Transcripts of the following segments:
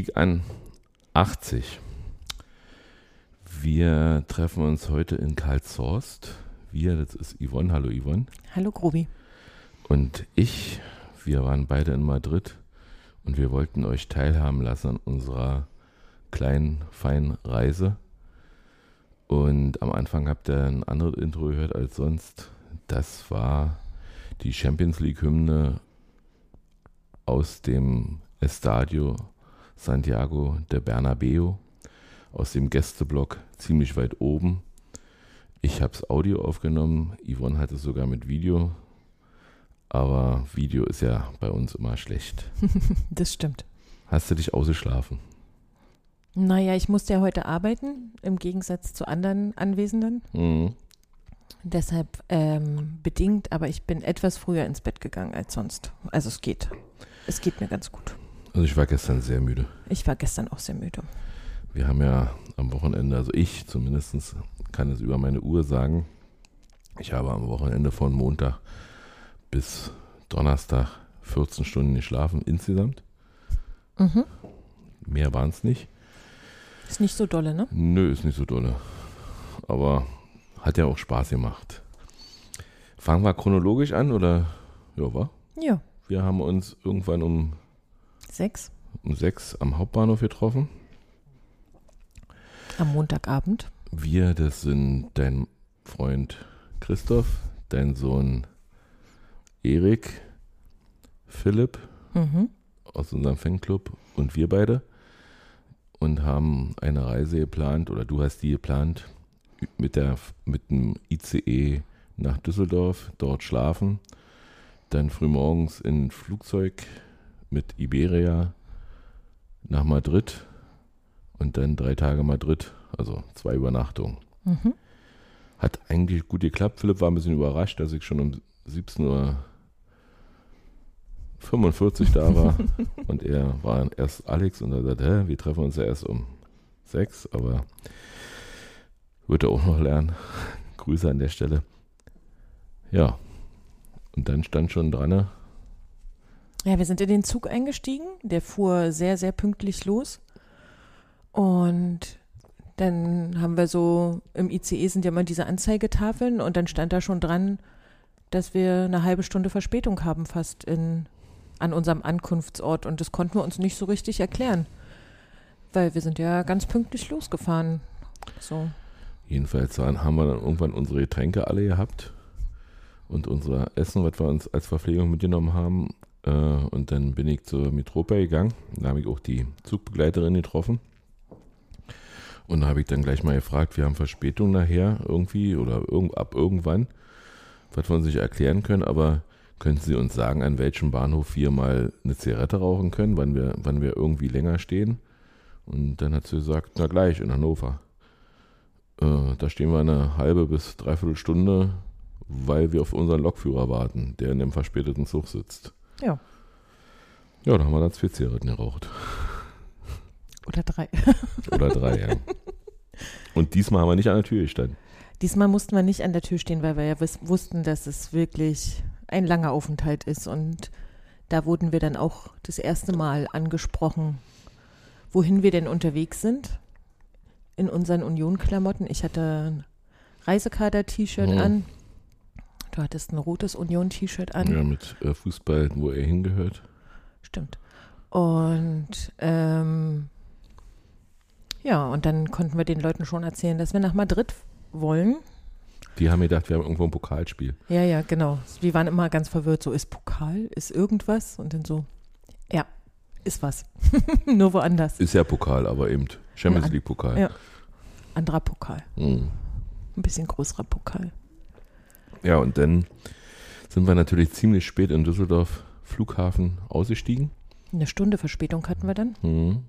Kiek an 80. Wir treffen uns heute in Karlshorst. Wir, das ist Yvonne. Hallo Yvonne. Hallo Grobi. Und ich, wir waren beide in Madrid und wir wollten euch teilhaben lassen an unserer kleinen, feinen Reise. Und am Anfang habt ihr ein anderes Intro gehört als sonst. Das war die Champions League-Hymne aus dem Estadio Santiago de Bernabeu, aus dem Gästeblock ziemlich weit oben. Ich habe es Audio aufgenommen, Yvonne hat es sogar mit Video, aber Video ist ja bei uns immer schlecht. das stimmt. Hast du dich ausgeschlafen? Naja, ich musste ja heute arbeiten, im Gegensatz zu anderen Anwesenden. Mhm. Deshalb ähm, bedingt, aber ich bin etwas früher ins Bett gegangen als sonst. Also es geht. Es geht mir ganz gut. Also ich war gestern sehr müde. Ich war gestern auch sehr müde. Wir haben ja am Wochenende, also ich zumindest kann es über meine Uhr sagen, ich habe am Wochenende von Montag bis Donnerstag 14 Stunden geschlafen insgesamt. Mhm. Mehr waren es nicht. Ist nicht so dolle, ne? Nö, ist nicht so dolle. Aber hat ja auch Spaß gemacht. Fangen wir chronologisch an oder? Ja, war? Ja. Wir haben uns irgendwann um sechs, um sechs am Hauptbahnhof getroffen. Am Montagabend. Wir, das sind dein Freund Christoph, dein Sohn Erik, Philipp mhm. aus unserem Fanclub und wir beide und haben eine Reise geplant oder du hast die geplant mit, der, mit dem ICE nach Düsseldorf, dort schlafen dann frühmorgens in Flugzeug mit Iberia nach Madrid und dann drei Tage Madrid, also zwei Übernachtungen. Mhm. Hat eigentlich gut geklappt. Philipp war ein bisschen überrascht, dass ich schon um 17 Uhr 45 da war und er war erst Alex und er sagt, hä, wir treffen uns ja erst um sechs, aber wird er auch noch lernen. Grüße an der Stelle. Ja, und dann stand schon dran. Ja, wir sind in den Zug eingestiegen. Der fuhr sehr, sehr pünktlich los. Und dann haben wir so, im ICE sind ja immer diese Anzeigetafeln und dann stand da schon dran, dass wir eine halbe Stunde Verspätung haben fast in, an unserem Ankunftsort und das konnten wir uns nicht so richtig erklären, weil wir sind ja ganz pünktlich losgefahren. So. Jedenfalls haben wir dann irgendwann unsere Getränke alle gehabt und unser Essen, was wir uns als Verpflegung mitgenommen haben. Äh, und dann bin ich zur Mitropa gegangen. Da habe ich auch die Zugbegleiterin getroffen. Und da habe ich dann gleich mal gefragt, wir haben Verspätung nachher irgendwie oder irgend, ab irgendwann, was wir uns nicht erklären können, aber könnten Sie uns sagen, an welchem Bahnhof wir mal eine Zigarette rauchen können, wann wir, wann wir irgendwie länger stehen? Und dann hat sie gesagt, na gleich in Hannover. Äh, da stehen wir eine halbe bis dreiviertel Stunde weil wir auf unseren Lokführer warten, der in dem verspäteten Zug sitzt. Ja. Ja, da haben wir dann zwei Zigaretten geraucht. Oder drei. Oder drei, ja. Und diesmal haben wir nicht an der Tür gestanden. Diesmal mussten wir nicht an der Tür stehen, weil wir ja wussten, dass es wirklich ein langer Aufenthalt ist. Und da wurden wir dann auch das erste Mal angesprochen, wohin wir denn unterwegs sind. In unseren Union-Klamotten. Ich hatte ein Reisekader-T-Shirt hm. an Du hattest ein rotes Union-T-Shirt an. Ja, mit äh, Fußball, wo er hingehört. Stimmt. Und ähm, ja, und dann konnten wir den Leuten schon erzählen, dass wir nach Madrid wollen. Die haben gedacht, wir haben irgendwo ein Pokalspiel. Ja, ja, genau. Wir waren immer ganz verwirrt. So, ist Pokal? Ist irgendwas? Und dann so, ja, ist was. Nur woanders. Ist ja Pokal, aber eben Champions League Pokal. Ja. Anderer Pokal. Mhm. Ein bisschen größerer Pokal. Ja, und dann sind wir natürlich ziemlich spät in Düsseldorf Flughafen ausgestiegen. Eine Stunde Verspätung hatten wir dann. Mhm.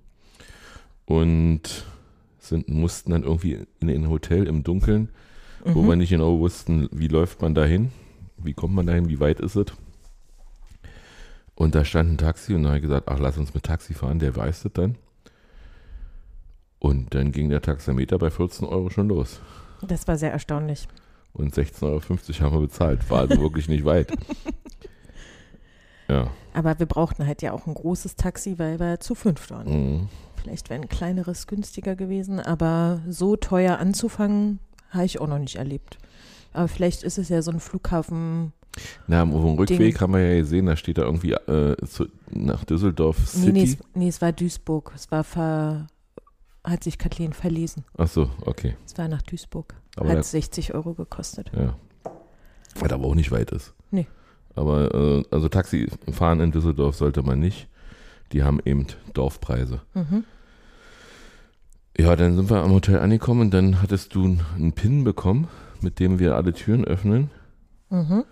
Und sind, mussten dann irgendwie in ein Hotel im Dunkeln, mhm. wo wir nicht genau wussten, wie läuft man dahin, wie kommt man dahin, wie weit ist es. Und da stand ein Taxi und da habe ich gesagt, ach, lass uns mit Taxi fahren, der weiß das dann. Und dann ging der Taxameter bei 14 Euro schon los. Das war sehr erstaunlich und 16,50 Euro haben wir bezahlt. War also wirklich nicht weit. Ja. Aber wir brauchten halt ja auch ein großes Taxi, weil wir zu fünf waren. Mhm. Vielleicht wäre ein kleineres günstiger gewesen, aber so teuer anzufangen, habe ich auch noch nicht erlebt. Aber vielleicht ist es ja so ein Flughafen. Na, auf dem Rückweg Ding. haben wir ja gesehen, da steht da irgendwie äh, zu, nach Düsseldorf Nee, City. nee, es, nee, es war Duisburg. Es war ver, hat sich Kathleen verlesen. Ach so, okay. Es war nach Duisburg. Aber hat da- 60 Euro gekostet. Ja. Weil aber auch nicht weit ist. Nee. Aber äh, also Taxi fahren in Düsseldorf sollte man nicht. Die haben eben Dorfpreise. Mhm. Ja, dann sind wir am Hotel angekommen und dann hattest du einen Pin bekommen, mit dem wir alle Türen öffnen. Mhm.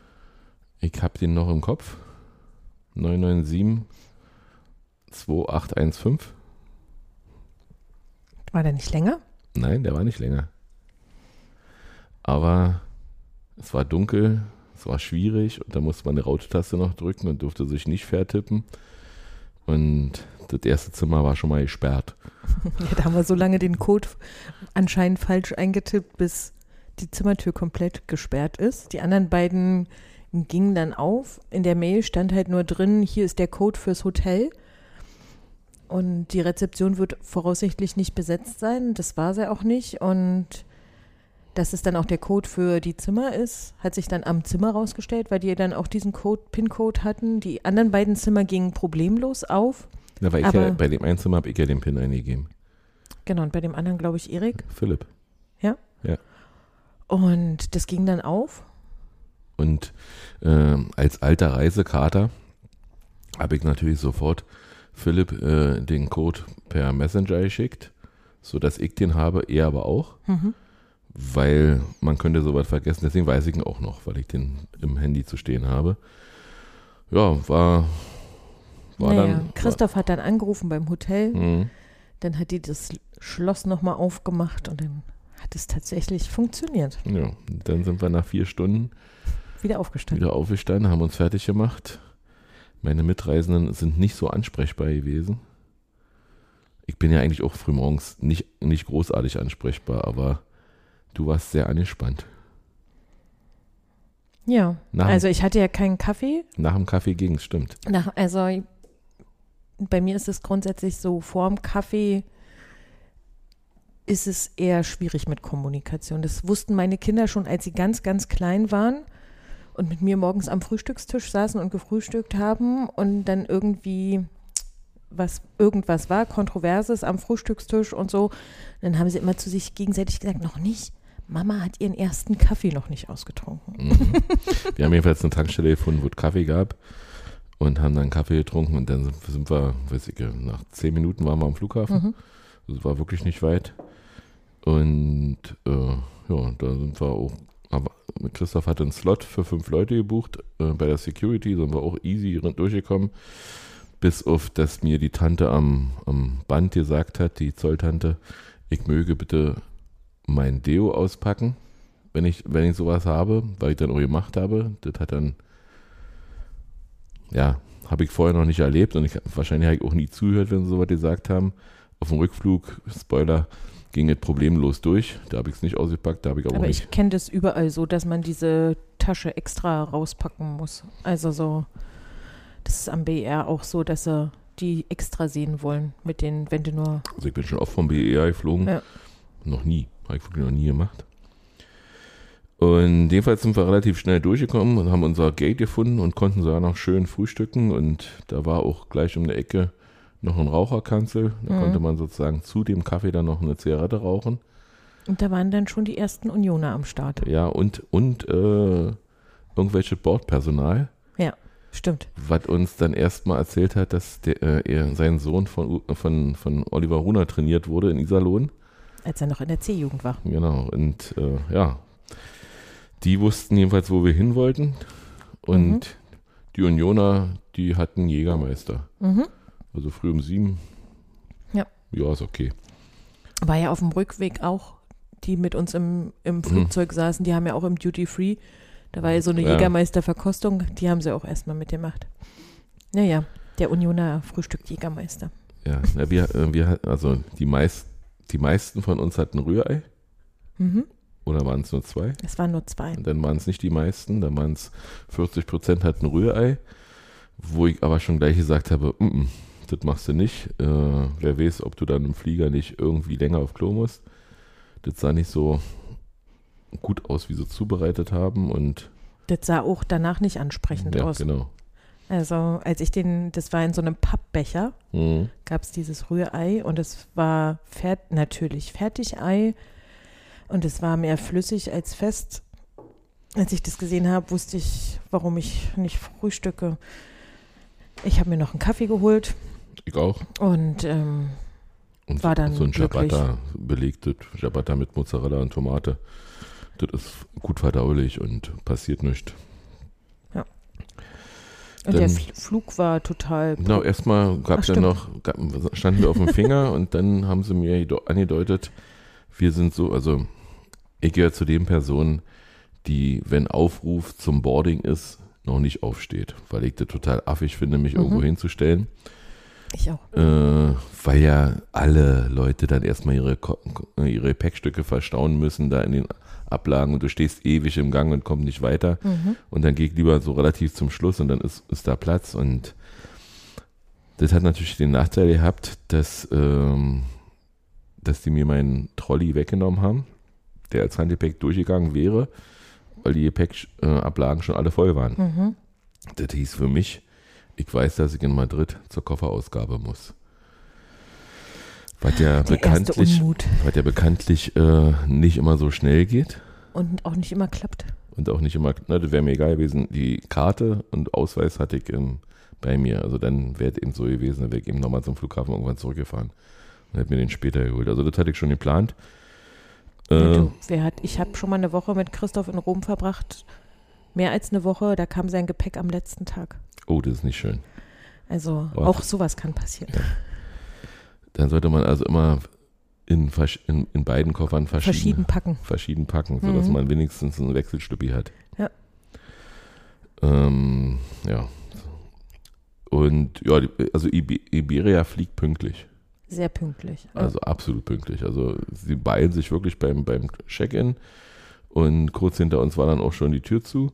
Ich habe den noch im Kopf. 997 2815. War der nicht länger? Nein, der war nicht länger. Aber es war dunkel, es war schwierig und da musste man eine Raute-Taste noch drücken und durfte sich nicht vertippen. Und das erste Zimmer war schon mal gesperrt. Ja, da haben wir so lange den Code anscheinend falsch eingetippt, bis die Zimmertür komplett gesperrt ist. Die anderen beiden gingen dann auf. In der Mail stand halt nur drin, hier ist der Code fürs Hotel. Und die Rezeption wird voraussichtlich nicht besetzt sein. Das war sie auch nicht. Und dass es dann auch der Code für die Zimmer ist, hat sich dann am Zimmer rausgestellt, weil die dann auch diesen Code, PIN-Code hatten. Die anderen beiden Zimmer gingen problemlos auf. Da war ich ja, bei dem einen Zimmer habe ich ja den Pin eingegeben. Genau, und bei dem anderen, glaube ich, Erik. Philipp. Und das ging dann auf. Und ähm, als alter Reisekater habe ich natürlich sofort Philipp äh, den Code per Messenger geschickt, sodass ich den habe, er aber auch. Mhm. Weil man könnte sowas vergessen. Deswegen weiß ich ihn auch noch, weil ich den im Handy zu stehen habe. Ja, war, war naja, dann. Christoph hat dann angerufen beim Hotel. War, Mhm. Dann hat die das Schloss nochmal aufgemacht und dann hat es tatsächlich funktioniert. ja, dann sind wir nach vier Stunden Wieder aufgestanden. wieder aufgestanden, haben uns fertig gemacht. Meine Mitreisenden sind nicht so ansprechbar gewesen. Ich bin ja eigentlich auch frühmorgens nicht, nicht großartig ansprechbar, aber du warst sehr angespannt. Ja, Nach, also ich hatte ja keinen Kaffee. nach dem Kaffee ging es, stimmt. Nach, also bei mir ist es grundsätzlich so, vorm Kaffee ist es eher schwierig mit Kommunikation. Das wussten meine Kinder schon, als sie ganz, ganz klein waren und mit mir morgens am Frühstückstisch saßen und gefrühstückt haben und dann irgendwie was irgendwas war, Kontroverses am Frühstückstisch und so. Dann haben sie immer zu sich gegenseitig gesagt, noch nicht. Mama hat ihren ersten Kaffee noch nicht ausgetrunken. Mhm. Wir haben jedenfalls eine Tankstelle gefunden, wo es Kaffee gab und haben dann Kaffee getrunken und dann sind, wir, weiß ich, nach zehn Minuten waren wir am Flughafen. Mhm. Also es war wirklich nicht weit. Und äh, ja, da sind wir auch, aber Christoph hatte einen Slot für fünf Leute gebucht. Äh, bei der Security sind wir auch easy durchgekommen. Bis auf, dass mir die Tante am, am Band gesagt hat, die Zolltante, ich möge bitte mein Deo auspacken, wenn ich, wenn ich sowas habe, weil ich dann auch gemacht habe. Das hat dann, ja, habe ich vorher noch nicht erlebt und ich wahrscheinlich habe ich auch nie zugehört, wenn sie sowas gesagt haben. Auf dem Rückflug, Spoiler, ging es problemlos durch. Da habe ich es nicht ausgepackt, da habe ich aber, Aber auch ich nicht. kenne das überall so, dass man diese Tasche extra rauspacken muss. Also so, das ist am BR auch so, dass sie die extra sehen wollen mit den, wenn du nur. Also ich bin schon oft vom BER geflogen. Ja. Noch nie. Habe ich wirklich noch nie gemacht. Und jedenfalls sind wir relativ schnell durchgekommen und haben unser Gate gefunden und konnten sogar noch schön frühstücken. Und da war auch gleich um die Ecke noch ein Raucherkanzel. Da Mhm. konnte man sozusagen zu dem Kaffee dann noch eine Zigarette rauchen. Und da waren dann schon die ersten Unioner am Start. Ja, und, und äh, irgendwelche Bordpersonal, Stimmt. was uns dann erstmal erzählt hat, dass der, äh, er, sein Sohn von, von, von Oliver Runer trainiert wurde in Iserlohn. Als er noch in der C-Jugend war. Genau, und äh, ja, die wussten jedenfalls, wo wir hin wollten. Und Mhm. die Unioner, die hatten Jägermeister. Mhm. Also früh um sieben. Ja. Ja, ist okay. War ja auf dem Rückweg auch, die mit uns im, im Flugzeug saßen, die haben ja auch im Duty Free. Da war ja so eine Ja. Jägermeister-Verkostung, die haben sie auch erstmal mitgemacht. Naja, der Unioner frühstückt Jägermeister. Ja, na, wir, äh, wir, also die, meist, die meisten von uns hatten Rührei. Mhm. Oder waren es nur zwei? Es waren nur zwei. Und dann waren es nicht die meisten, dann waren es 40 Prozent hatten Rührei. wo ich aber schon gleich gesagt habe, mm -mm, das machst du nicht. Äh, wer weiß, ob du dann im Flieger nicht irgendwie länger auf Klo musst. Das sah nicht so gut aus, wie sie zubereitet haben und Das sah auch danach nicht ansprechend ja, aus. genau. Also als ich den, das war in so einem Pappbecher, Mhm. gab es dieses Rührei und es war fert, natürlich Fertigei und es war mehr flüssig als fest. Als ich das gesehen habe, wusste ich, warum ich nicht frühstücke. Ich habe mir noch einen Kaffee geholt Ich auch. und ähm, Und War dann so ein glücklich. Ciabatta belegtes Ciabatta mit Mozzarella und Tomate. Das ist gut verdaulich und passiert nichts. Und der Dann- Fl Flug war total. Genau, erstmal gab es ja noch, gab, standen wir auf dem Finger und dann haben sie mir angedeutet, wir sind so, also ich gehöre zu den Personen, die, wenn Aufruf zum Boarding ist, noch nicht aufsteht, weil ich das total affig finde, mich Mhm. irgendwo hinzustellen. Ich auch. Äh, weil ja alle Leute dann erstmal ihre, ihre Gepäckstücke verstauen müssen, da in den Ablagen und du stehst ewig im Gang und kommst nicht weiter. Mhm. Und dann ich lieber so relativ zum Schluss und dann ist, ist da Platz. Und das hat natürlich den Nachteil gehabt, dass, ähm, dass die mir meinen Trolley weggenommen haben, der als Handgepäck durchgegangen wäre, weil die Gepäckablagen schon alle voll waren. Mhm. Das hieß für mich, ich weiß, dass ich in Madrid zur Kofferausgabe muss. Was ja Der bekanntlich, was ja bekanntlich äh, nicht immer so schnell geht Und auch nicht immer klappt. und auch nicht immer, na, das wäre mir egal gewesen. Die Karte und Ausweis hatte ich ähm, bei mir. Also dann wäre es eben so gewesen, dann wäre ich eben nochmal zum Flughafen irgendwann zurückgefahren und hätte mir den später geholt. Also das hatte ich schon geplant. Ja, Äh, du, wer hat, ich habe schon mal eine Woche mit Christoph in Rom verbracht. Mehr als eine Woche, da kam sein Gepäck am letzten Tag. oh, das ist nicht schön. Also Boah. auch sowas kann passieren. Dann sollte man also immer in, in, in beiden Koffern verschieden, Verschieden packen. verschieden packen, sodass Mhm. man wenigstens einen Wechselstüppi hat. Ja. Ähm, ja. Und ja, also Ibe- Iberia fliegt pünktlich. Sehr pünktlich. Ja. Also absolut pünktlich. Also sie beeilen sich wirklich beim, beim Check-in und kurz hinter uns war dann auch schon die Tür zu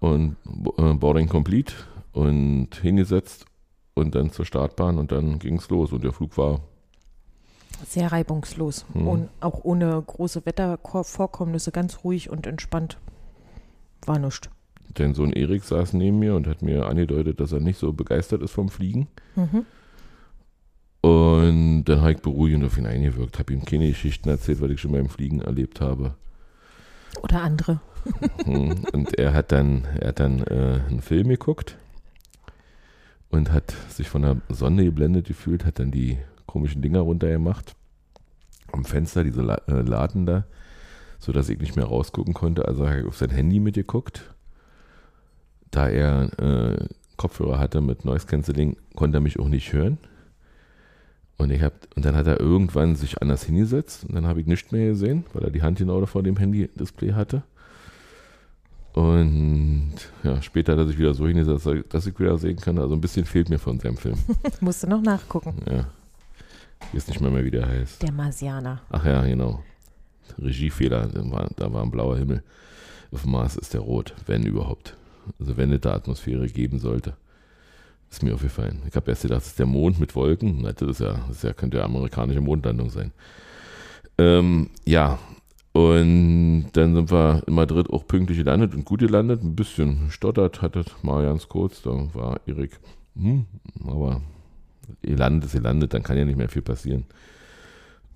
und äh, Boarding complete und hingesetzt und dann zur Startbahn und dann ging es los und der Flug war Sehr reibungslos. Mhm. Und auch ohne große Wettervorkommnisse, ganz ruhig und entspannt. War nichts. Denn Sohn Erik saß neben mir und hat mir angedeutet, dass er nicht so begeistert ist vom Fliegen. Mhm. Und dann habe ich beruhigend auf ihn eingewirkt, habe ihm keine Geschichten erzählt, was ich schon beim Fliegen erlebt habe. Oder andere. Hm, und er hat dann, er hat dann äh, einen Film geguckt und hat sich von der Sonne geblendet gefühlt, hat dann die komischen Dinger runtergemacht. Am Fenster, diese äh, Laden da, sodass ich nicht mehr rausgucken konnte. Also habe ich auf sein Handy mitgeguckt. Da er äh, Kopfhörer hatte mit Noise Cancelling, konnte er mich auch nicht hören. Und, ich hab, und dann hat er irgendwann sich anders hingesetzt und dann habe ich nichts mehr gesehen, weil er die Hand genau vor dem Handy-Display hatte. Und ja, später hat er sich wieder so hingesetzt, dass ich wieder sehen kann. Also ein bisschen fehlt mir von seinem Film. Musste noch nachgucken. Ja. Ich weiß nicht mehr, mehr, wie der heißt. Der Marsianer. Ach ja, genau. Regiefehler, da war, da war ein blauer Himmel. Auf dem Mars ist der rot, wenn überhaupt. Also wenn es da Atmosphäre geben sollte. Ist mir aufgefallen. Ich habe erst gedacht, das ist der Mond mit Wolken. Das, ist ja, das ist ja, könnte ja amerikanische Mondlandung sein. Ähm, ja, und dann sind wir in Madrid auch pünktlich gelandet und gut gelandet. Ein bisschen stottert hat das mal ganz kurz. Da war Erik, hm, aber ihr landet ist ihr landet, dann kann ja nicht mehr viel passieren.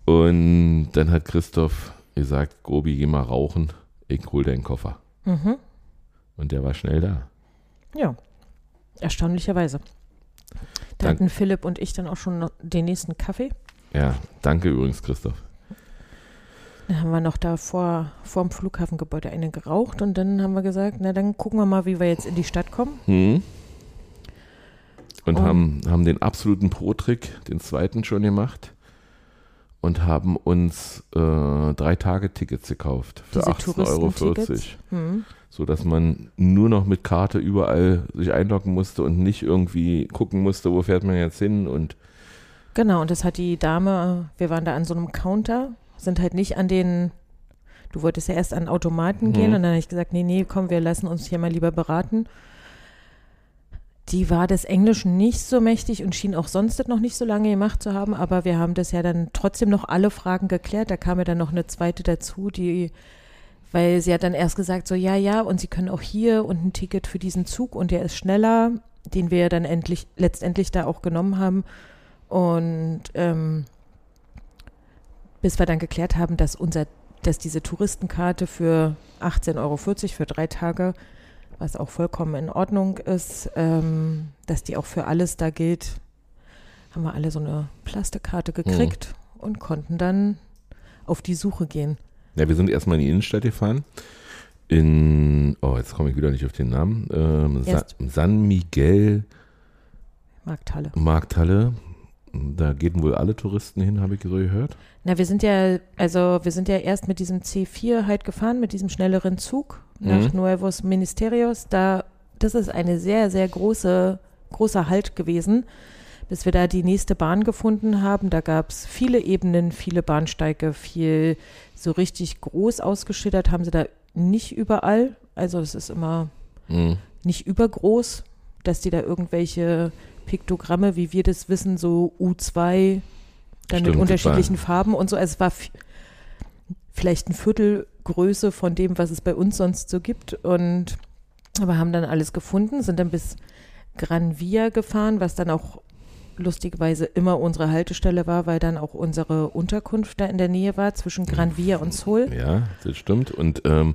Und dann hat Christoph gesagt, Gobi, geh mal rauchen, ich hol deinen Koffer. Mhm. Und der war schnell da. Ja. Erstaunlicherweise. Da Dank- hatten Philipp und ich dann auch schon den nächsten Kaffee. Ja, danke übrigens, Christoph. Dann haben wir noch da vor, vor dem Flughafengebäude eine geraucht und dann haben wir gesagt, na dann gucken wir mal, wie wir jetzt in die Stadt kommen. Hm. Und Oh. haben, haben den absoluten Pro-Trick, den zweiten schon gemacht. Und haben uns äh, drei Tage Tickets gekauft für Diese 18,40 Euro. Hm. So dass man nur noch mit Karte überall sich einloggen musste und nicht irgendwie gucken musste, wo fährt man jetzt hin und Genau, und das hat die Dame, wir waren da an so einem Counter, sind halt nicht an den, du wolltest ja erst an Automaten gehen Mhm. und dann habe ich gesagt, nee, nee, komm, wir lassen uns hier mal lieber beraten. die war des Englischen nicht so mächtig und schien auch sonst noch nicht so lange gemacht zu haben, aber wir haben das ja dann trotzdem noch alle Fragen geklärt. Da kam ja dann noch eine zweite dazu, die, weil sie hat dann erst gesagt, so ja, ja, und sie können auch hier und ein Ticket für diesen Zug und der ist schneller, den wir ja dann endlich, letztendlich da auch genommen haben. Und ähm, bis wir dann geklärt haben, dass unser, dass diese Touristenkarte für 18,40 Euro für drei Tage was auch vollkommen in Ordnung ist, ähm, dass die auch für alles da gilt, haben wir alle so eine Plastikkarte gekriegt mhm. und konnten dann auf die Suche gehen. Ja, wir sind erstmal in die Innenstadt gefahren. In, oh, jetzt komme ich wieder nicht auf den Namen. Ähm, Sa San Miguel Markthalle. Markthalle. Da gehen wohl alle Touristen hin, habe ich so gehört. Na, wir sind ja, also wir sind ja erst mit diesem C4 halt gefahren, mit diesem schnelleren Zug nach mhm. Nuevos Ministerios. Da, das ist eine sehr, sehr große, großer Halt gewesen, bis wir da die nächste Bahn gefunden haben. Da gab es viele Ebenen, viele Bahnsteige, viel so richtig groß ausgeschildert haben sie da nicht überall. Also es ist immer mhm. nicht übergroß, dass die da irgendwelche Piktogramme, wie wir das wissen, so U2 dann Stimmt, mit unterschiedlichen Farben und so. Also es war vielleicht ein Viertel Größe von dem, was es bei uns sonst so gibt. Und aber haben dann alles gefunden, sind dann bis Gran Via gefahren, was dann auch lustigerweise immer unsere Haltestelle war, weil dann auch unsere Unterkunft da in der Nähe war, zwischen Gran Via und Seoul. Ja, das stimmt. Und, ähm,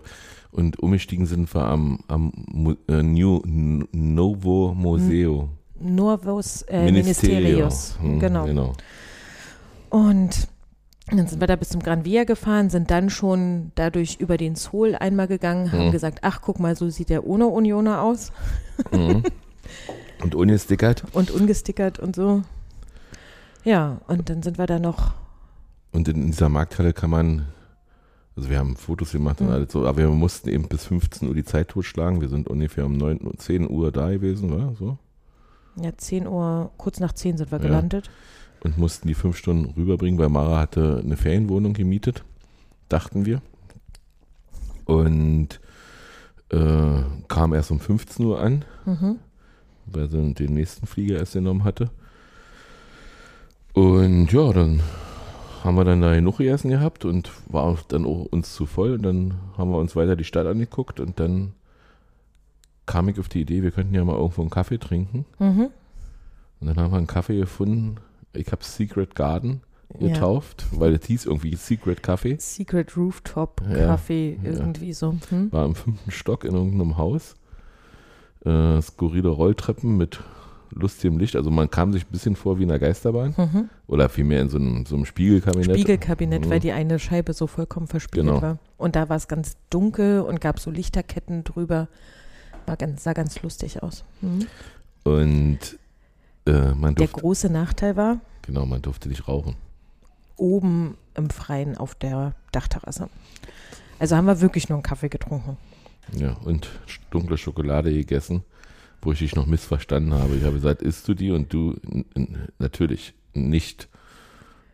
und umgestiegen sind wir am, am äh, New Novo Museo. Novos äh, Ministerios. Hm, genau. genau. Und dann sind wir da bis zum Gran Via gefahren, sind dann schon dadurch über den Zoll einmal gegangen, haben mhm. gesagt, ach, guck mal, so sieht der ohne Unioner aus. Mhm. Und ungestickert. Und ungestickert und so. Ja, und dann sind wir da noch. Und in dieser Markthalle kann man, also wir haben Fotos gemacht und mhm. alles so, aber wir mussten eben bis 15 Uhr die Zeit totschlagen. Wir sind ungefähr um 9, 10 Uhr da gewesen, war so? Ja, 10 Uhr, kurz nach 10 sind wir ja. gelandet und mussten die fünf Stunden rüberbringen, weil Mara hatte eine Ferienwohnung gemietet, dachten wir. Und äh, kam erst um 15 Uhr an, mhm. weil sie den nächsten Flieger erst genommen hatte. Und ja, dann haben wir dann da genug gegessen gehabt und war dann auch uns zu voll. Und dann haben wir uns weiter die Stadt angeguckt und dann kam ich auf die Idee, wir könnten ja mal irgendwo einen Kaffee trinken. Mhm. Und dann haben wir einen Kaffee gefunden, ich habe Secret Garden getauft, ja. weil es hieß irgendwie Secret Kaffee. Secret Rooftop Kaffee, ja, irgendwie ja. so. Hm? War im fünften Stock in irgendeinem Haus. Äh, skurrile Rolltreppen mit lustigem Licht. Also man kam sich ein bisschen vor wie in einer Geisterbahn. Mhm. Oder vielmehr in so einem, so einem Spiegelkabinett. Spiegelkabinett, mhm. weil die eine Scheibe so vollkommen verspiegelt genau. war. Und da war es ganz dunkel und gab so Lichterketten drüber. War ganz, sah ganz lustig aus. Mhm. Und äh, Der große Nachteil war? Genau, man durfte nicht rauchen. Oben im Freien auf der Dachterrasse. Also haben wir wirklich nur einen Kaffee getrunken. Ja, und dunkle Schokolade gegessen, wo ich dich noch missverstanden habe. Ich habe gesagt, isst du die? Und du, natürlich nicht.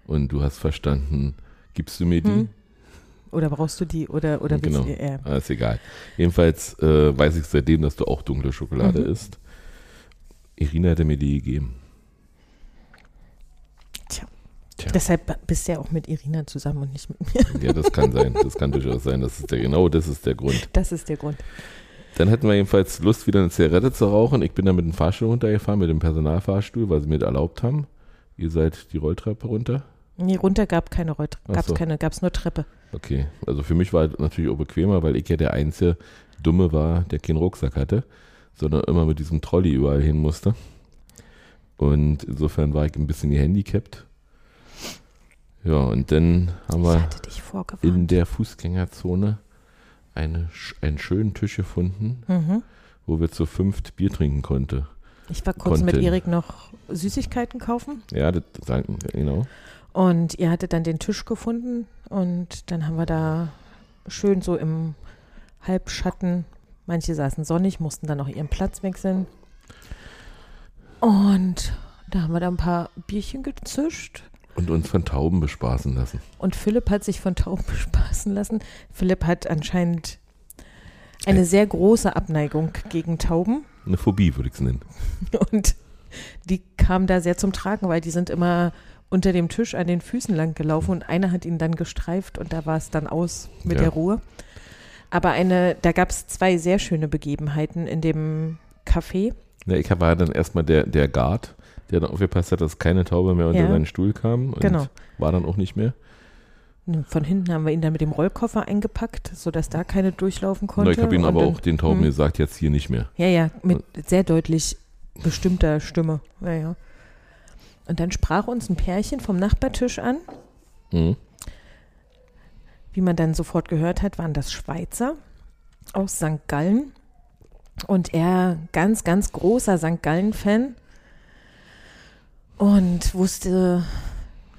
Und du hast verstanden, gibst du mir die? Hm. Oder brauchst du die? Oder, oder genau. willst du die? Äh. Ist egal. Jedenfalls äh, weiß ich seitdem, dass du auch dunkle Schokolade mhm. isst. Irina hätte mir die gegeben. Tja. Tja. Deshalb bist du ja auch mit Irina zusammen und nicht mit mir. Ja, das kann sein. Das kann durchaus sein. Das ist der, genau das ist der Grund. Das ist der Grund. Dann hatten wir jedenfalls Lust, wieder eine Zigarette zu rauchen. Ich bin dann mit dem Fahrstuhl runtergefahren, mit dem Personalfahrstuhl, weil sie mir das erlaubt haben. Ihr seid die Rolltreppe runter? Nee, runter gab keine Rolltreppe, gab es so. keine, gab es nur Treppe. Okay, also für mich war es natürlich auch bequemer, weil ich ja der einzige Dumme war, der keinen Rucksack hatte sondern immer mit diesem Trolley überall hin musste. Und insofern war ich ein bisschen gehandicapt. Ja, und dann haben wir in der Fußgängerzone eine, einen schönen Tisch gefunden, mhm. wo wir zu fünft Bier trinken konnten. Ich war kurz konnten. mit Erik noch Süßigkeiten kaufen. Ja, das genau. Und ihr hattet dann den Tisch gefunden und dann haben wir da schön so im Halbschatten Manche saßen sonnig, mussten dann noch ihren Platz wechseln. Und da haben wir da ein paar Bierchen gezischt. Und uns von Tauben bespaßen lassen. Und Philipp hat sich von Tauben bespaßen lassen. Philipp hat anscheinend eine sehr große Abneigung gegen Tauben. Eine Phobie würde ich es nennen. Und die kam da sehr zum Tragen, weil die sind immer unter dem Tisch an den Füßen lang gelaufen und einer hat ihn dann gestreift und da war es dann aus mit Ja. der Ruhe. Aber eine, da gab es zwei sehr schöne Begebenheiten in dem Café. Ja, ich war dann erstmal der, der Guard, der dann aufgepasst hat, dass keine Taube mehr unter Ja. seinen Stuhl kam. Und Genau. War dann auch nicht mehr. Von hinten haben wir ihn dann mit dem Rollkoffer eingepackt, sodass da keine durchlaufen Na, konnte. ich habe ihm aber dann- auch den Tauben Hm. gesagt, jetzt hier nicht mehr. Ja, ja, mit sehr deutlich bestimmter Stimme. Ja, ja. Und dann sprach uns ein Pärchen vom Nachbartisch an. Mhm. Wie man dann sofort gehört hat, waren das Schweizer aus St. Gallen. Und er ganz, ganz großer St. Gallen-Fan. Und wusste,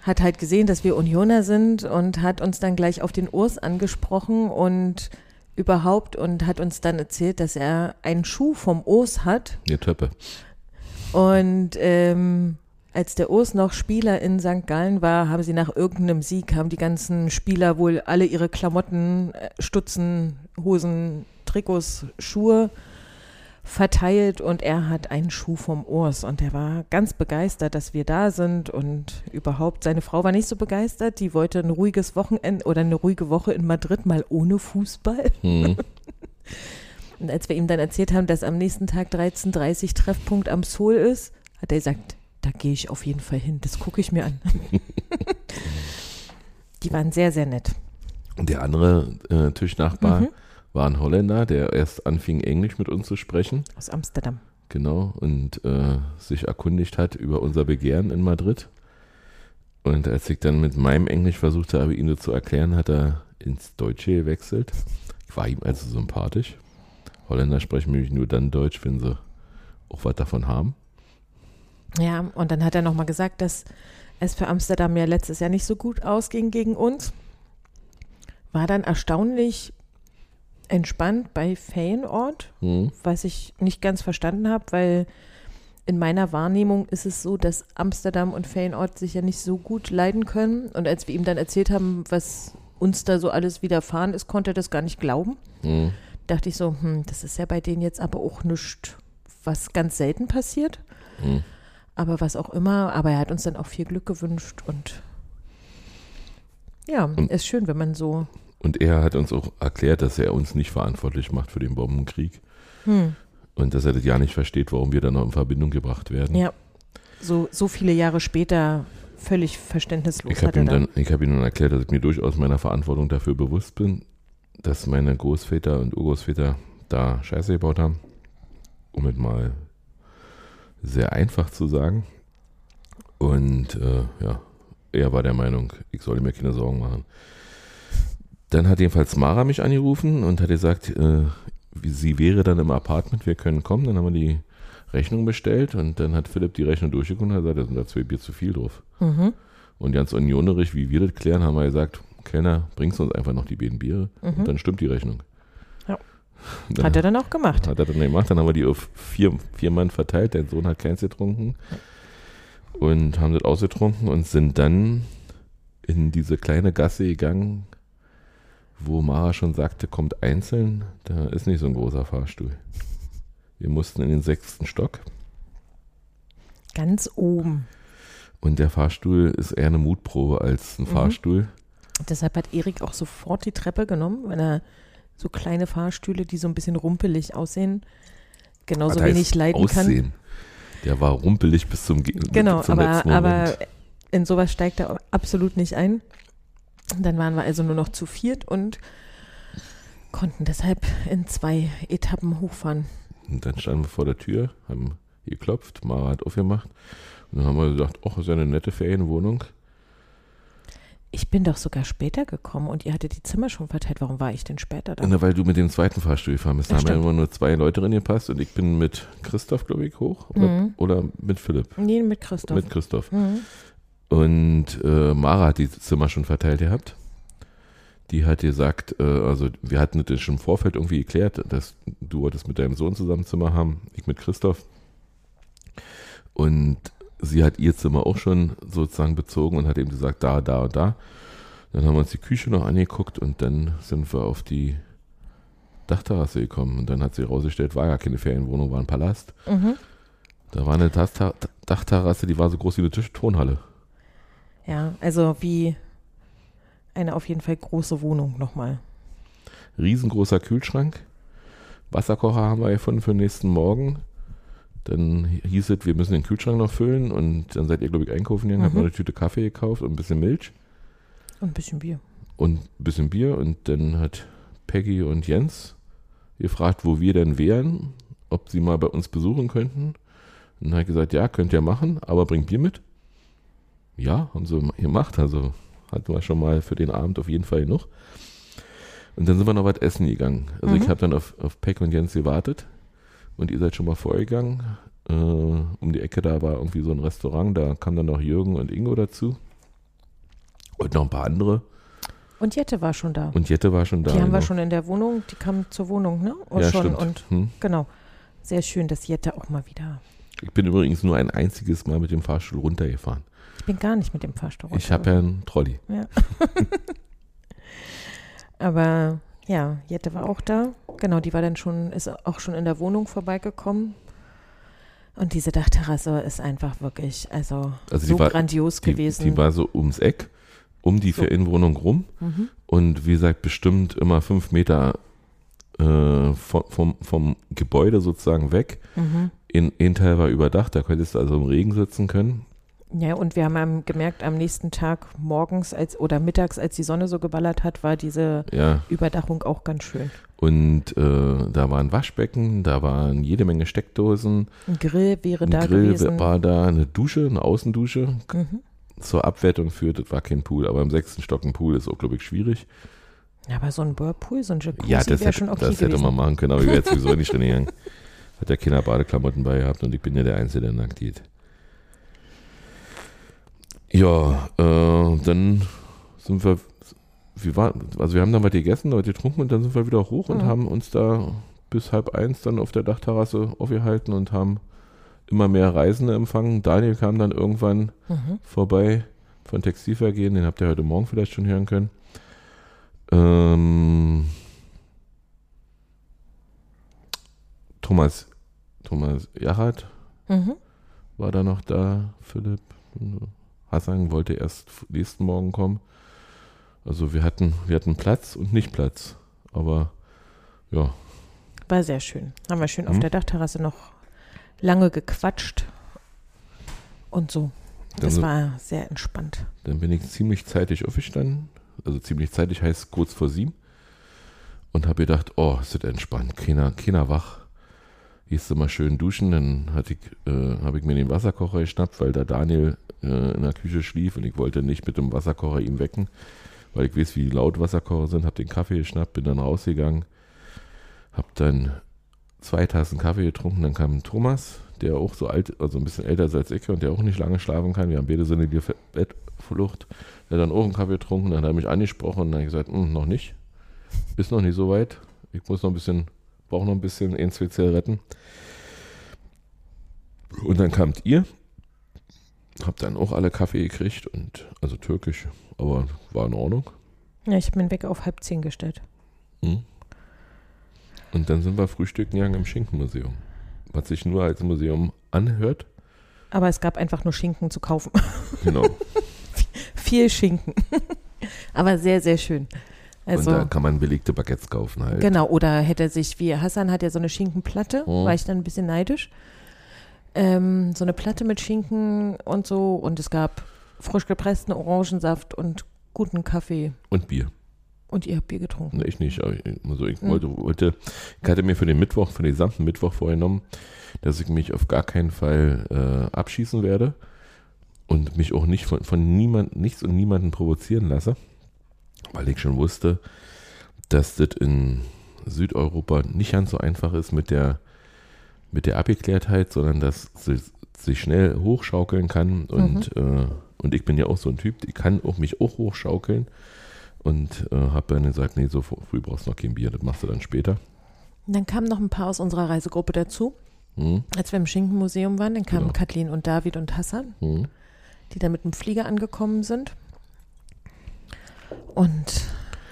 hat halt gesehen, dass wir Unioner sind und hat uns dann gleich auf den Urs angesprochen und überhaupt und hat uns dann erzählt, dass er einen Schuh vom Urs hat, Die Töppe. und ähm, als der Urs noch Spieler in St. Gallen war, haben sie nach irgendeinem Sieg, haben die ganzen Spieler wohl alle ihre Klamotten, äh, Stutzen, Hosen, Trikots, Schuhe verteilt und er hat einen Schuh vom Urs und er war ganz begeistert, dass wir da sind und überhaupt, seine Frau war nicht so begeistert, die wollte ein ruhiges Wochenende oder eine ruhige Woche in Madrid mal ohne Fußball. Mhm. Und als wir ihm dann erzählt haben, dass am nächsten Tag 13.30 Treffpunkt am Sol ist, hat er gesagt, da gehe ich auf jeden Fall hin. Das gucke ich mir an. Die waren sehr, sehr nett. Und der andere äh, Tischnachbar Mhm. war ein Holländer, der erst anfing, Englisch mit uns zu sprechen. Aus Amsterdam. Genau. Und äh, sich erkundigt hat über unser Begehren in Madrid. Und als ich dann mit meinem Englisch versucht habe, ihm das zu erklären, hat er ins Deutsche gewechselt. Ich war ihm also sympathisch. Holländer sprechen nämlich nur dann Deutsch, wenn sie auch was davon haben. Ja, und dann hat er nochmal gesagt, dass es für Amsterdam ja letztes Jahr nicht so gut ausging gegen uns. War dann erstaunlich entspannt bei Feyenoord. Hm. was ich nicht ganz verstanden habe, weil in meiner Wahrnehmung ist es so, dass Amsterdam und Feyenoord sich ja nicht so gut leiden können. Und als wir ihm dann erzählt haben, was uns da so alles widerfahren ist, konnte er das gar nicht glauben. Hm. Dachte ich so, hm, das ist ja bei denen jetzt aber auch nichts, was ganz selten passiert. Hm. Aber was auch immer. Aber er hat uns dann auch viel Glück gewünscht und ja, Und- ist schön, wenn man so. Und er hat uns auch erklärt, dass er uns nicht verantwortlich macht für den Bombenkrieg. Hm, Und dass er das ja nicht versteht, warum wir da noch in Verbindung gebracht werden. ja, so, so viele Jahre später völlig verständnislos Ich habe ihm, dann. dann, ich hab ihm dann erklärt, dass ich mir durchaus meiner Verantwortung dafür bewusst bin, dass meine Großväter und Urgroßväter da Scheiße gebaut haben. Um es mal sehr einfach zu sagen. Und äh, ja, er war der Meinung, ich soll mir keine Sorgen machen. Dann hat jedenfalls Mara mich angerufen und hat gesagt, äh, sie wäre dann im Apartment, wir können kommen. Dann haben wir die Rechnung bestellt und dann hat Philipp die Rechnung durchgeguckt und hat gesagt, da sind da zwei Bier zu viel drauf. Mhm. Und ganz unionerig, wie wir das klären, haben wir gesagt, Kellner, bringst uns einfach noch die beiden Biere und dann stimmt die Rechnung. Dann Hat er dann auch gemacht. hat er dann gemacht, dann haben wir die auf vier, vier Mann verteilt, der Sohn hat keins getrunken und haben das ausgetrunken und sind dann in diese kleine Gasse gegangen, wo Mara schon sagte, kommt einzeln, da ist nicht so ein großer Fahrstuhl. Wir mussten in den sechsten Stock Ganz oben. und der Fahrstuhl ist eher eine Mutprobe als ein Mhm. Fahrstuhl. Deshalb hat Erik auch sofort die Treppe genommen, weil er so kleine Fahrstühle, die so ein bisschen rumpelig aussehen, genauso Was heißt wenig leiden kann. aussehen. Der war rumpelig bis zum, Ge- Genau, zum aber, aber in sowas steigt er absolut nicht ein. Dann waren wir also nur noch zu viert und konnten deshalb in zwei Etappen hochfahren. Und dann standen wir vor der Tür, haben geklopft, Mara hat aufgemacht. Und dann haben wir gesagt, ach, ist ja eine nette Ferienwohnung. Ich bin doch sogar später gekommen und ihr hattet die Zimmer schon verteilt. Warum war ich denn später da? Na, weil du mit dem zweiten Fahrstuhl gefahren bist. Da haben ja immer nur zwei Leute drin gepasst und ich bin mit Christoph, glaube ich, hoch. Oder, Mhm. oder mit Philipp. Nee, mit Christoph. Mit Christoph. mhm. Und äh, Mara hat die Zimmer schon verteilt gehabt. Die hat gesagt, äh, also wir hatten das schon im Vorfeld irgendwie geklärt, dass du wolltest mit deinem Sohn zusammen Zimmer haben, ich mit Christoph. Und sie hat ihr Zimmer auch schon sozusagen bezogen und hat eben gesagt, da, da und da. Dann haben wir uns die Küche noch angeguckt und dann sind wir auf die Dachterrasse gekommen. Und dann hat sie herausgestellt, war ja keine Ferienwohnung, war ein Palast. Mhm. Da war eine Dachter- Dachterrasse, die war so groß wie eine Tisch Tonhalle. Ja, also wie eine auf jeden Fall große Wohnung nochmal. Riesengroßer Kühlschrank. Wasserkocher haben wir gefunden für den nächsten Morgen. Dann hieß es, wir müssen den Kühlschrank noch füllen. Und dann seid ihr, glaube ich, einkaufen gegangen, habt Mhm. noch eine Tüte Kaffee gekauft und ein bisschen Milch Und ein bisschen Bier. und ein bisschen Bier. Und dann hat Peggy und Jens gefragt, wo wir denn wären, ob sie mal bei uns besuchen könnten. Und dann hat gesagt, ja, könnt ihr machen, aber bringt Bier mit. Ja, haben sie gemacht. Also hatten wir schon mal für den Abend auf jeden Fall genug. Und dann sind wir noch was essen gegangen. Also ich Mhm. habe dann auf, auf Peck und Jens gewartet. Und ihr seid schon mal vorgegangen. Äh, um die Ecke da war irgendwie so ein Restaurant. Da kam dann noch Jürgen und Ingo dazu. Und noch ein paar andere. Und Jette war schon da. Und Jette war schon da. die haben wir genau. schon in der Wohnung, die kam zur Wohnung, ne? Und ja, schon stimmt. und Hm. genau. Sehr schön, dass Jette auch mal wieder. Ich bin übrigens nur ein einziges Mal mit dem Fahrstuhl runtergefahren. Ich bin gar nicht mit dem Fahrstuhl Ich habe ja einen Trolley. Aber ja, Jette war auch da. Genau, die war dann schon, ist auch schon in der Wohnung vorbeigekommen. Und diese Dachterrasse ist einfach wirklich, also, Also so war- grandios Die, gewesen. die war so ums Eck, um die So. Ferienwohnung rum. mhm. Und wie gesagt, bestimmt immer fünf Meter äh, vom, vom, vom Gebäude sozusagen weg. Mhm. In, ein Teil war überdacht, da könntest du also im Regen sitzen können. Ja, und wir haben gemerkt, am nächsten Tag morgens als oder mittags, als die Sonne so geballert hat, war diese Ja, Überdachung auch ganz schön. und äh, da waren Waschbecken, da waren jede Menge Steckdosen, Ein Grill wäre ein da Grill gewesen. war da, eine Dusche, eine Außendusche. Mhm. Zur Abwertung führt, das war kein Pool, aber im sechsten Stock ein Pool ist auch, glaube ich, schwierig. Ja, aber so ein Whirlpool, so ein Jacuzzi Ja, das, wäre hätte, schon okay das hätte gewesen. man machen können, aber ich wäre jetzt sowieso nicht drin gegangen. Hat ja Kinder Badeklamotten bei gehabt und ich bin ja der Einzige, der nackt geht. Ja, äh, dann sind wir, wir waren, also wir haben dann was gegessen, was getrunken und dann sind wir wieder hoch und Mhm. haben uns da bis halb eins dann auf der Dachterrasse aufgehalten und haben immer mehr Reisende empfangen. Daniel kam dann irgendwann Mhm. vorbei von Textilvergehen, den habt ihr heute Morgen vielleicht schon hören können. Ähm, Thomas, Thomas Jachat Mhm. war da noch da, Philipp. Hassan wollte erst nächsten Morgen kommen. Also wir hatten, wir hatten Platz und nicht Platz. Aber ja, War sehr schön. Haben wir schön auf Mhm. der Dachterrasse noch lange gequatscht und so. Das so- war sehr entspannt. Dann bin ich ziemlich zeitig aufgestanden. Also ziemlich zeitig heißt kurz vor sieben. Und habe gedacht, oh, ist das entspannt. Keiner, keiner wach. Gehst du mal schön duschen. Dann äh, habe ich mir den Wasserkocher geschnappt, weil da Daniel äh, in der Küche schlief und ich wollte nicht mit dem Wasserkocher ihn wecken, weil ich weiß, wie laut Wasserkocher sind. Habe den Kaffee geschnappt, bin dann rausgegangen. Habe dann zwei Tassen Kaffee getrunken. Dann kam Thomas, der auch so alt, also ein bisschen älter ist als ich und der auch nicht lange schlafen kann. Wir haben beide so eine Bettflucht. Der hat dann auch einen Kaffee getrunken, dann hat er mich angesprochen und dann gesagt, "Hm, noch nicht. Ist noch nicht so weit. Ich muss noch ein bisschen, brauche noch ein bisschen ein, zwei Zigaretten. Und dann kamt ihr, habt dann auch alle Kaffee gekriegt und also türkisch, aber war in Ordnung. Ja, ich habe meinen Wecker auf halb zehn gestellt. Hm. Und dann sind wir frühstücken gegangen im Schinkenmuseum. Was sich nur als Museum anhört. Aber es gab einfach nur Schinken zu kaufen. Genau. Viel Schinken. Aber sehr, sehr schön. Also, und da kann man belegte Baguettes kaufen halt. genau. Oder hätte er sich, wie Hassan hat ja so eine Schinkenplatte, Mhm. war ich dann ein bisschen neidisch. Ähm, so eine Platte mit Schinken und so. Und es gab frisch gepressten Orangensaft und guten Kaffee. Und Bier. Und ihr habt Bier getrunken. Ne, ich nicht. Ich, also ich Mhm. wollte, wollte, ich hatte mir für den Mittwoch, für den gesamten Mittwoch vorgenommen, dass ich mich auf gar keinen Fall äh, abschießen werde und mich auch nicht von, von niemand, nichts und niemanden provozieren lasse, weil ich schon wusste, dass das in Südeuropa nicht ganz so einfach ist mit der, mit der Abgeklärtheit, sondern dass es sich schnell hochschaukeln kann und, äh, und ich bin ja auch so ein Typ, ich kann auch mich auch hochschaukeln und äh, habe dann gesagt, nee, so früh brauchst du noch kein Bier, das machst du dann später. Und dann kamen noch ein paar aus unserer Reisegruppe dazu. Hm, Als wir im Schinkenmuseum waren, dann kamen Genau. Kathleen und David und Hassan, hm. die dann mit dem Flieger angekommen sind. Und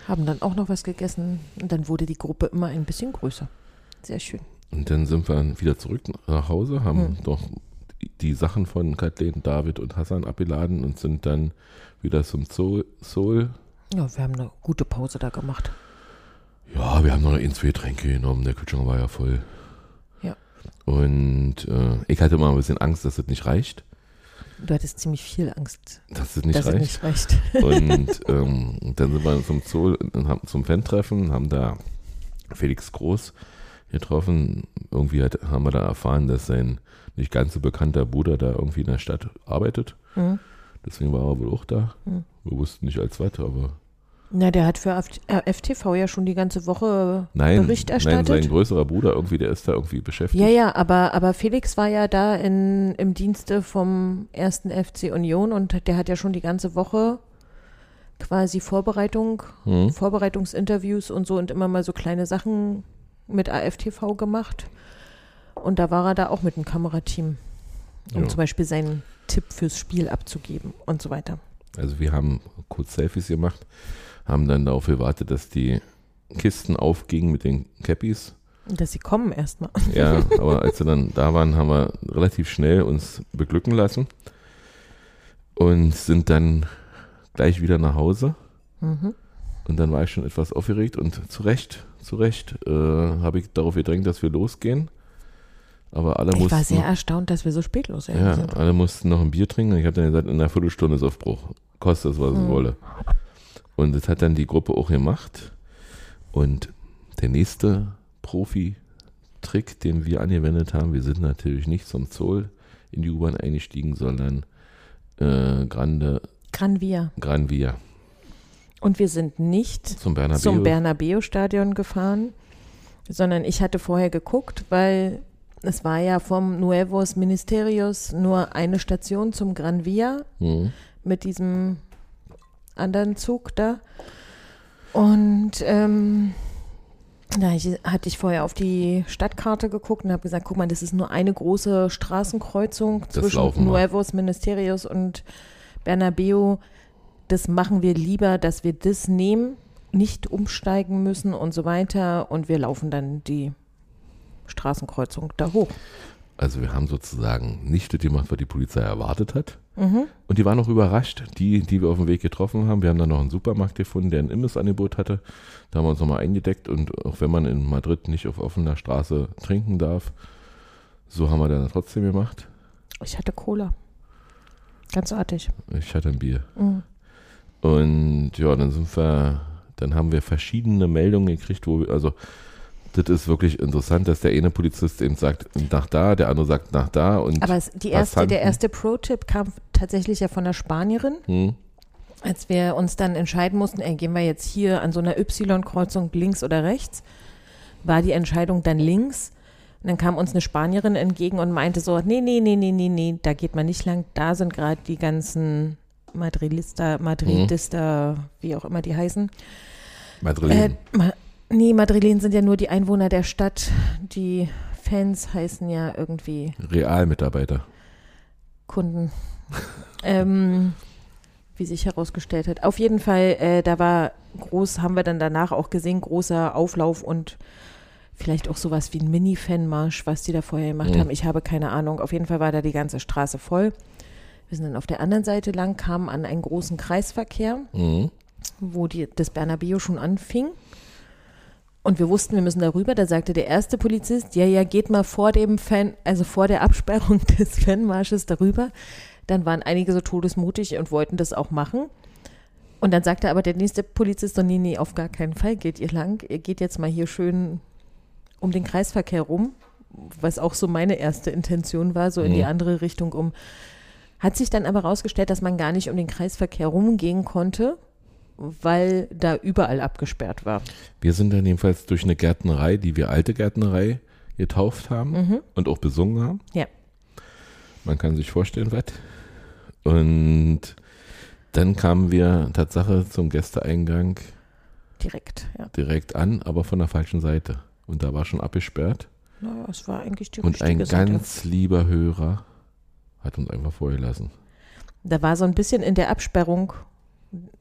haben dann auch noch was gegessen und dann wurde die Gruppe immer ein bisschen größer. Sehr schön. Und dann sind wir wieder zurück nach Hause, haben Hm. doch die Sachen von Kathleen, David und Hassan abgeladen und sind dann wieder zum Zoo. Soul. Ja, wir haben eine gute Pause da gemacht. Ja, wir haben noch ein, zwei Tränke genommen, der Kühlschrank war ja voll. Ja. Und äh, ich hatte mal ein bisschen Angst, dass es nicht reicht. Du hattest ziemlich viel Angst, Dass es nicht dass reicht. es nicht reicht. Und ähm, dann sind wir zum Zoo, und haben zum Fan-Treffen, haben da Felix Groß getroffen. Irgendwie hat, haben wir da erfahren, dass sein nicht ganz so bekannter Bruder da irgendwie in der Stadt arbeitet. Mhm. Deswegen war er wohl auch da. Mhm. Wir wussten nicht als was, aber Na, der hat für F- äh, FTV ja schon die ganze Woche nein, Bericht nein, erstattet. sein größerer Bruder irgendwie, der ist da irgendwie beschäftigt. Ja, ja, aber, aber Felix war ja da in, im Dienste vom ersten FC Union und der hat ja schon die ganze Woche quasi Vorbereitung, Hm? Vorbereitungsinterviews und so und immer mal so kleine Sachen mit AFTV gemacht. Und da war er da auch mit dem Kamerateam, um Ja. zum Beispiel seinen Tipp fürs Spiel abzugeben und so weiter. Also wir haben kurz Selfies gemacht, haben dann darauf gewartet, dass die Kisten aufgingen mit den Cappies. Und dass sie kommen erstmal. Ja, aber als wir dann da waren, haben wir relativ schnell uns beglücken lassen und sind dann gleich wieder nach Hause. Mhm. Und dann war ich schon etwas aufgeregt und zu Recht, zu Recht äh, habe ich darauf gedrängt, dass wir losgehen. Aber alle Ich mussten, war sehr erstaunt, dass wir so spät losgegangen ja, sind. alle mussten noch ein Bier trinken. Ich habe dann gesagt, in einer Viertelstunde ist Aufbruch. Kostet es, was es Mhm. wolle. Und das hat dann die Gruppe auch gemacht. Und der nächste Profi-Trick, den wir angewendet haben, wir sind natürlich nicht zum Zoll in die U-Bahn eingestiegen, sondern äh, Grande, Gran Via. Gran Via Und wir sind nicht zum Bernabeu. Bernabeu-Stadion gefahren, sondern ich hatte vorher geguckt, weil es war ja vom Nuevos Ministerios nur eine Station zum Gran Via Mhm. mit diesem anderen Zug da. Und ähm, da ich, hatte ich vorher auf die Stadtkarte geguckt und habe gesagt, guck mal, das ist nur eine große Straßenkreuzung Das zwischen. Nuevos Ministerios und Bernabeu. Das machen wir lieber, dass wir das nehmen, nicht umsteigen müssen und so weiter. Und wir laufen dann die Straßenkreuzung da hoch. Also wir haben sozusagen nicht das gemacht, was die Polizei erwartet hat. Mhm. Und die waren auch überrascht, die, die wir auf dem Weg getroffen haben. Wir haben dann noch einen Supermarkt gefunden, der ein Imbissangebot hatte. Da haben wir uns nochmal eingedeckt und auch wenn man in Madrid nicht auf offener Straße trinken darf, so haben wir dann trotzdem gemacht. Ich hatte Cola. Ganz artig. Ich hatte ein Bier. Mhm. Und ja, dann sind wir, dann haben wir verschiedene Meldungen gekriegt, wo wir, also das ist wirklich interessant, dass der eine Polizist eben sagt, nach da, der andere sagt nach da und Aber es, die erste, der erste Pro-Tipp kam tatsächlich ja von der Spanierin, hm, als wir uns dann entscheiden mussten, ey, gehen wir jetzt hier an so einer Y-Kreuzung links oder rechts, war die Entscheidung dann links. Und dann kam uns eine Spanierin entgegen und meinte so, nee, nee, nee, nee, nee, nee, da geht man nicht lang, da sind gerade die ganzen Madrilista, Madridista, wie auch immer die heißen. Äh, Madrid. ma nee, Madrilen sind ja nur die Einwohner der Stadt, die Fans heißen ja irgendwie Realmitarbeiter. Kunden. ähm, wie sich herausgestellt hat. Auf jeden Fall, äh, da war groß, haben wir dann danach auch gesehen, großer Auflauf und vielleicht auch sowas wie ein Mini-Fanmarsch, was die da vorher gemacht Mhm. haben. Ich habe keine Ahnung. Auf jeden Fall war da die ganze Straße voll. Wir sind dann auf der anderen Seite lang, kamen an einen großen Kreisverkehr, Mhm. wo die, das Bernabeu schon anfing. Und wir wussten, wir müssen darüber. Da sagte der erste Polizist, ja, ja, geht mal vor dem Fan, also vor der Absperrung des Fanmarsches darüber. Dann waren einige so todesmutig und wollten das auch machen. Und dann sagte aber der nächste Polizist so, nee, nee, auf gar keinen Fall geht ihr lang. Ihr geht jetzt mal hier schön um den Kreisverkehr rum, was auch so meine erste Intention war, so in Mhm. die andere Richtung um. Hat sich dann aber rausgestellt, dass man gar nicht um den Kreisverkehr rumgehen konnte, weil da überall abgesperrt war. Wir sind dann jedenfalls durch eine Gärtnerei, die wir alte Gärtnerei getauft haben und auch besungen haben. Ja. Man kann sich vorstellen, was. Und dann kamen wir Tatsache zum Gästeeingang Direkt, ja. direkt an, aber von der falschen Seite. Und da war schon abgesperrt. Naja, es war eigentlich die Und ein Seite. ganz lieber Hörer hat uns einfach vorgelassen. Da war so ein bisschen in der Absperrung,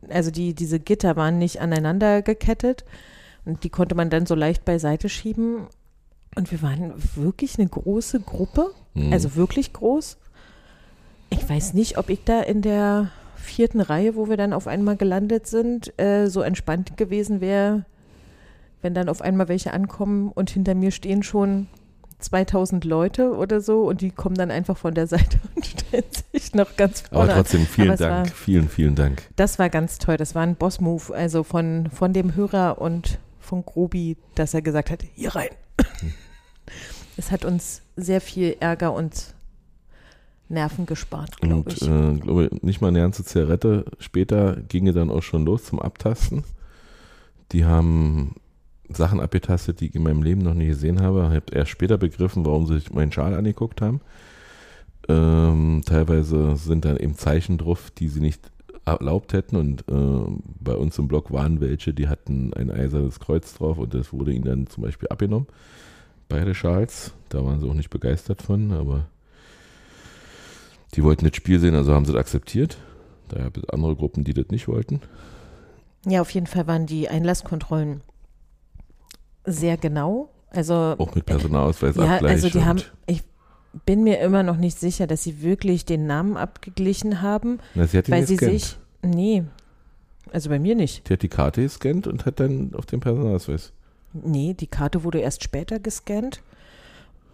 Also die, diese Gitter waren nicht aneinander gekettet und die konnte man dann so leicht beiseite schieben. Und wir waren wirklich eine große Gruppe, Mhm. also wirklich groß. Ich weiß nicht, ob ich da in der vierten Reihe, wo wir dann auf einmal gelandet sind, äh, so entspannt gewesen wäre, wenn dann auf einmal welche ankommen und hinter mir stehen schon 2000 Leute oder so und die kommen dann einfach von der Seite und stellen sich noch ganz Aber vorne an. trotzdem vielen Aber Dank, war- vielen, vielen Dank. Das war ganz toll. Das war ein Boss-Move, also von, von dem Hörer und von Grobi, dass er gesagt hat, hier rein. Es hat uns sehr viel Ärger und Nerven gespart, glaube Und ich. äh, glaube nicht mal eine ganze Zigarette später ginge dann auch schon los zum Abtasten. Die haben Sachen abgetastet, die ich in meinem Leben noch nie gesehen habe. Ich habe erst später begriffen, warum sie sich meinen Schal angeguckt haben. Ähm, teilweise sind dann eben Zeichen drauf, die sie nicht erlaubt hätten. Und äh, bei uns im Blog waren welche, die hatten ein eisernes Kreuz drauf und das wurde ihnen dann zum Beispiel abgenommen. Beide Schals. Da waren sie auch nicht begeistert von, aber die wollten das Spiel sehen, also haben sie das akzeptiert. Da gab es andere Gruppen, die das nicht wollten. Ja, auf jeden Fall waren die Einlasskontrollen sehr genau. Also Auch mit Personalausweis ja, also die haben, ich bin mir immer noch nicht sicher, dass sie wirklich den Namen abgeglichen haben, Na, sie weil sie gescannt. sich, nee, also bei mir nicht. Die hat die Karte gescannt und hat dann auf den Personalausweis. Nee, die Karte wurde erst später gescannt.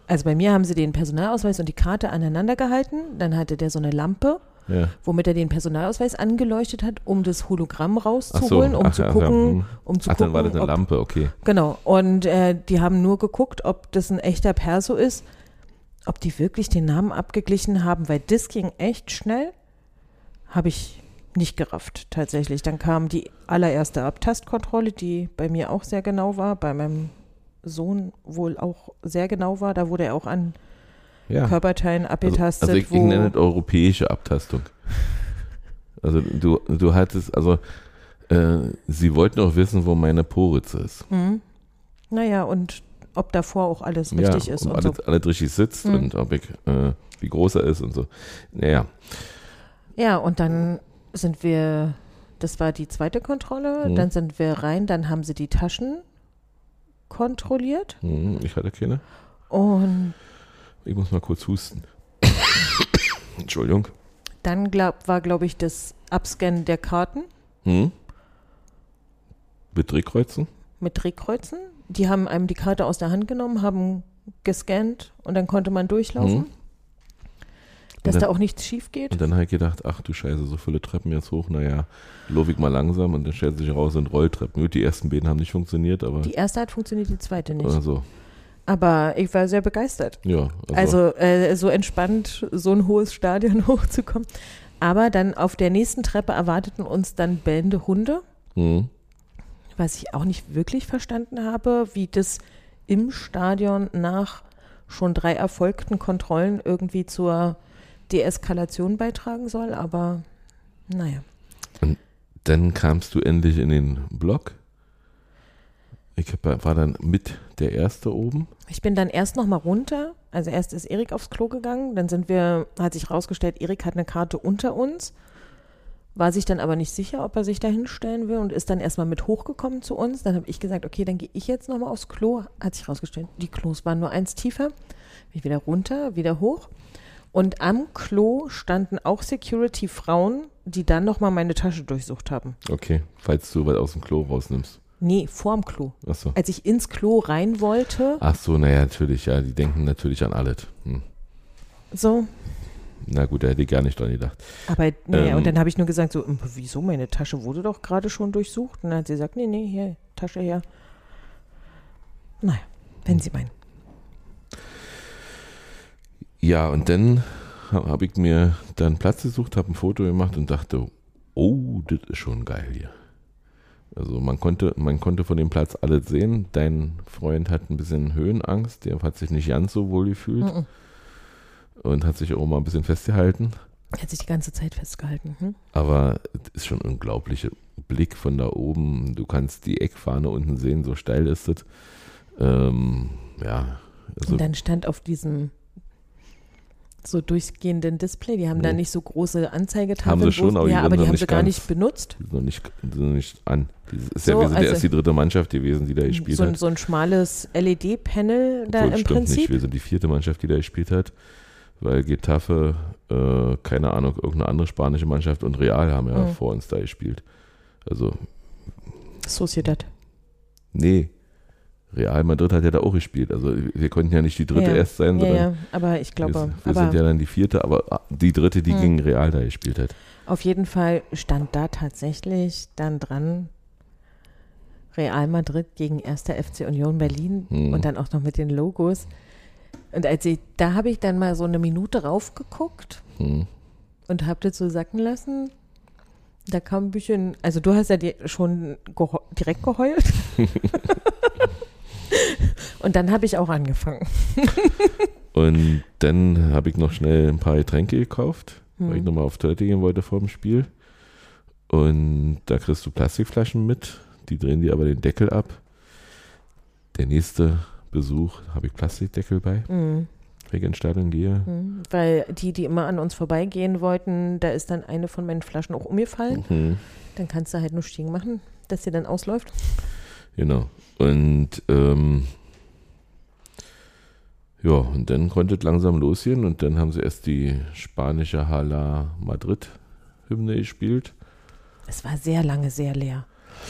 Also bei mir haben sie den Personalausweis und die Karte aneinander gehalten. Dann hatte der so eine Lampe, Ja. womit er den Personalausweis angeleuchtet hat, um das Hologramm Ach so. rauszuholen, um ach, zu ja, gucken, hm. um zu Ach, gucken, dann war das eine ob, Lampe, okay. Genau. Und äh, die haben nur geguckt, ob das ein echter Perso ist, ob die wirklich den Namen abgeglichen haben, weil das ging echt schnell. Habe ich nicht gerafft, tatsächlich. Dann kam die allererste Abtastkontrolle, die bei mir auch sehr genau war, bei meinem Sohn wohl auch sehr genau war. Da wurde er auch an Ja. Körperteilen Also, abgetastet, also ich, ich wo nenne es europäische Abtastung. Also du, du hattest, also äh, sie wollten auch wissen, wo meine Poritze ist. Hm. Naja, und ob davor auch alles richtig ja, ist ob und alles, so. alles richtig sitzt Hm. und ob ich, äh, wie groß er ist und so. Naja, Ja, und dann sind wir, das war die zweite Kontrolle, Mhm. dann sind wir rein, dann haben sie die Taschen kontrolliert hm, ich hatte keine. und Ich muss mal kurz husten. Entschuldigung. dann glaub, war, glaube ich, das Abscannen der Karten Hm? Mit Drehkreuzen? mit Drehkreuzen. Die haben einem die Karte aus der Hand genommen, haben gescannt und dann konnte man durchlaufen, Mhm. dass Und da dann- auch nichts schief geht. Und dann habe ich gedacht, ach du Scheiße, so viele Treppen jetzt hoch, naja, laufe ich mal langsam und dann stellt sich raus, sind Rolltreppen. Die ersten beiden haben nicht funktioniert, aber Die erste hat funktioniert, die zweite nicht. also, Aber ich war sehr begeistert. ja. Also äh, so entspannt, so ein hohes Stadion hochzukommen. Aber dann auf der nächsten Treppe erwarteten uns dann bellende Hunde, hm, was ich auch nicht wirklich verstanden habe, wie das im Stadion nach schon drei erfolgten Kontrollen irgendwie zur Deeskalation beitragen soll. Aber naja. dann kamst du endlich in den Block. Ich war dann mit der Erste oben. Ich bin dann erst noch mal runter. Also erst ist Erik aufs Klo gegangen, dann sind wir, hat sich rausgestellt, Erik hat eine Karte unter uns, war sich dann aber nicht sicher, ob er sich da hinstellen will und ist dann erstmal mit hochgekommen zu uns. Dann habe ich gesagt, okay, dann gehe ich jetzt noch mal aufs Klo. Hat sich rausgestellt, die Klos waren nur eins tiefer. Bin ich wieder runter, wieder hoch. Und am Klo standen auch Security-Frauen, die dann noch mal meine Tasche durchsucht haben. Okay, falls du was aus dem Klo rausnimmst. Nee, vorm Klo. Achso. Als ich ins Klo rein wollte, Ach so, naja, natürlich, ja, die denken natürlich an alles. Hm. so, Na gut, da hätte ich gar nicht dran gedacht. Aber nee, Ähm. und dann habe ich nur gesagt, so, "Ähm, wieso, meine Tasche wurde doch gerade schon durchsucht. Und dann hat sie gesagt, nee, nee, hier, Tasche her. Naja, wenn Sie meinen. Ja, und dann ha- habe ich mir dann Platz gesucht, habe ein Foto gemacht und dachte, oh, das ist schon geil hier. Also man konnte, man konnte von dem Platz alles sehen. Dein Freund hat ein bisschen Höhenangst, der hat sich nicht ganz so wohl gefühlt Mhm. und hat sich auch mal ein bisschen festgehalten. Hat sich die ganze Zeit festgehalten. Hm? Aber es ist schon ein unglaublicher Blick von da oben. Du kannst die Eckfahne unten sehen, so steil ist es. Ähm, ja, also Und dann stand auf diesem so durchgehenden Display. Die haben da Nee. nicht so große Anzeigetafeln. Haben sie schon, aber die ja, aber die haben sie gar ganz. nicht benutzt. Die sind noch nicht, sind noch nicht an. Die ist So, ja, wir sind ja also- erst die dritte Mannschaft gewesen, die da gespielt So, ein- hat. so ein schmales LED-Panel da im Prinzip. nicht. Wir sind die vierte Mannschaft, die da gespielt hat, weil Getafe, äh, keine Ahnung, irgendeine andere spanische Mannschaft und Real haben ja Mhm. vor uns da gespielt. Also, Sociedad. nee. Real Madrid hat ja da auch gespielt. Also wir konnten ja nicht die dritte Ja, erst sein, Ja, sondern ja, aber ich glaube, wir, wir sind ja dann die vierte, aber ah, die dritte, die Hm. gegen Real da gespielt hat. auf jeden Fall stand da tatsächlich dann dran Real Madrid gegen 1. FC Union Berlin Hm. und dann auch noch mit den Logos. Und als ich, da habe ich dann mal so eine Minute raufgeguckt Hm. und habe das so sacken lassen. Da kam ein bisschen, also du hast ja dir schon geho direkt geheult. und dann habe ich auch angefangen. Und dann habe ich noch schnell ein paar Getränke gekauft, weil ich Hm. nochmal auf Toilette gehen wollte vor dem Spiel. Und da kriegst du Plastikflaschen mit, die drehen dir aber den Deckel ab. Der nächste Besuch habe ich Plastikdeckel bei, Mhm. wenn ich ins Stadion gehe. Mhm. Weil die, die immer an uns vorbeigehen wollten, da ist dann eine von meinen Flaschen auch umgefallen. Mhm. Dann kannst du halt nur stehen machen, dass sie dann ausläuft. Genau. Und ähm, ja, und dann konnte es langsam losgehen und dann haben sie erst die spanische Hala Madrid Hymne gespielt. Es war sehr lange sehr leer.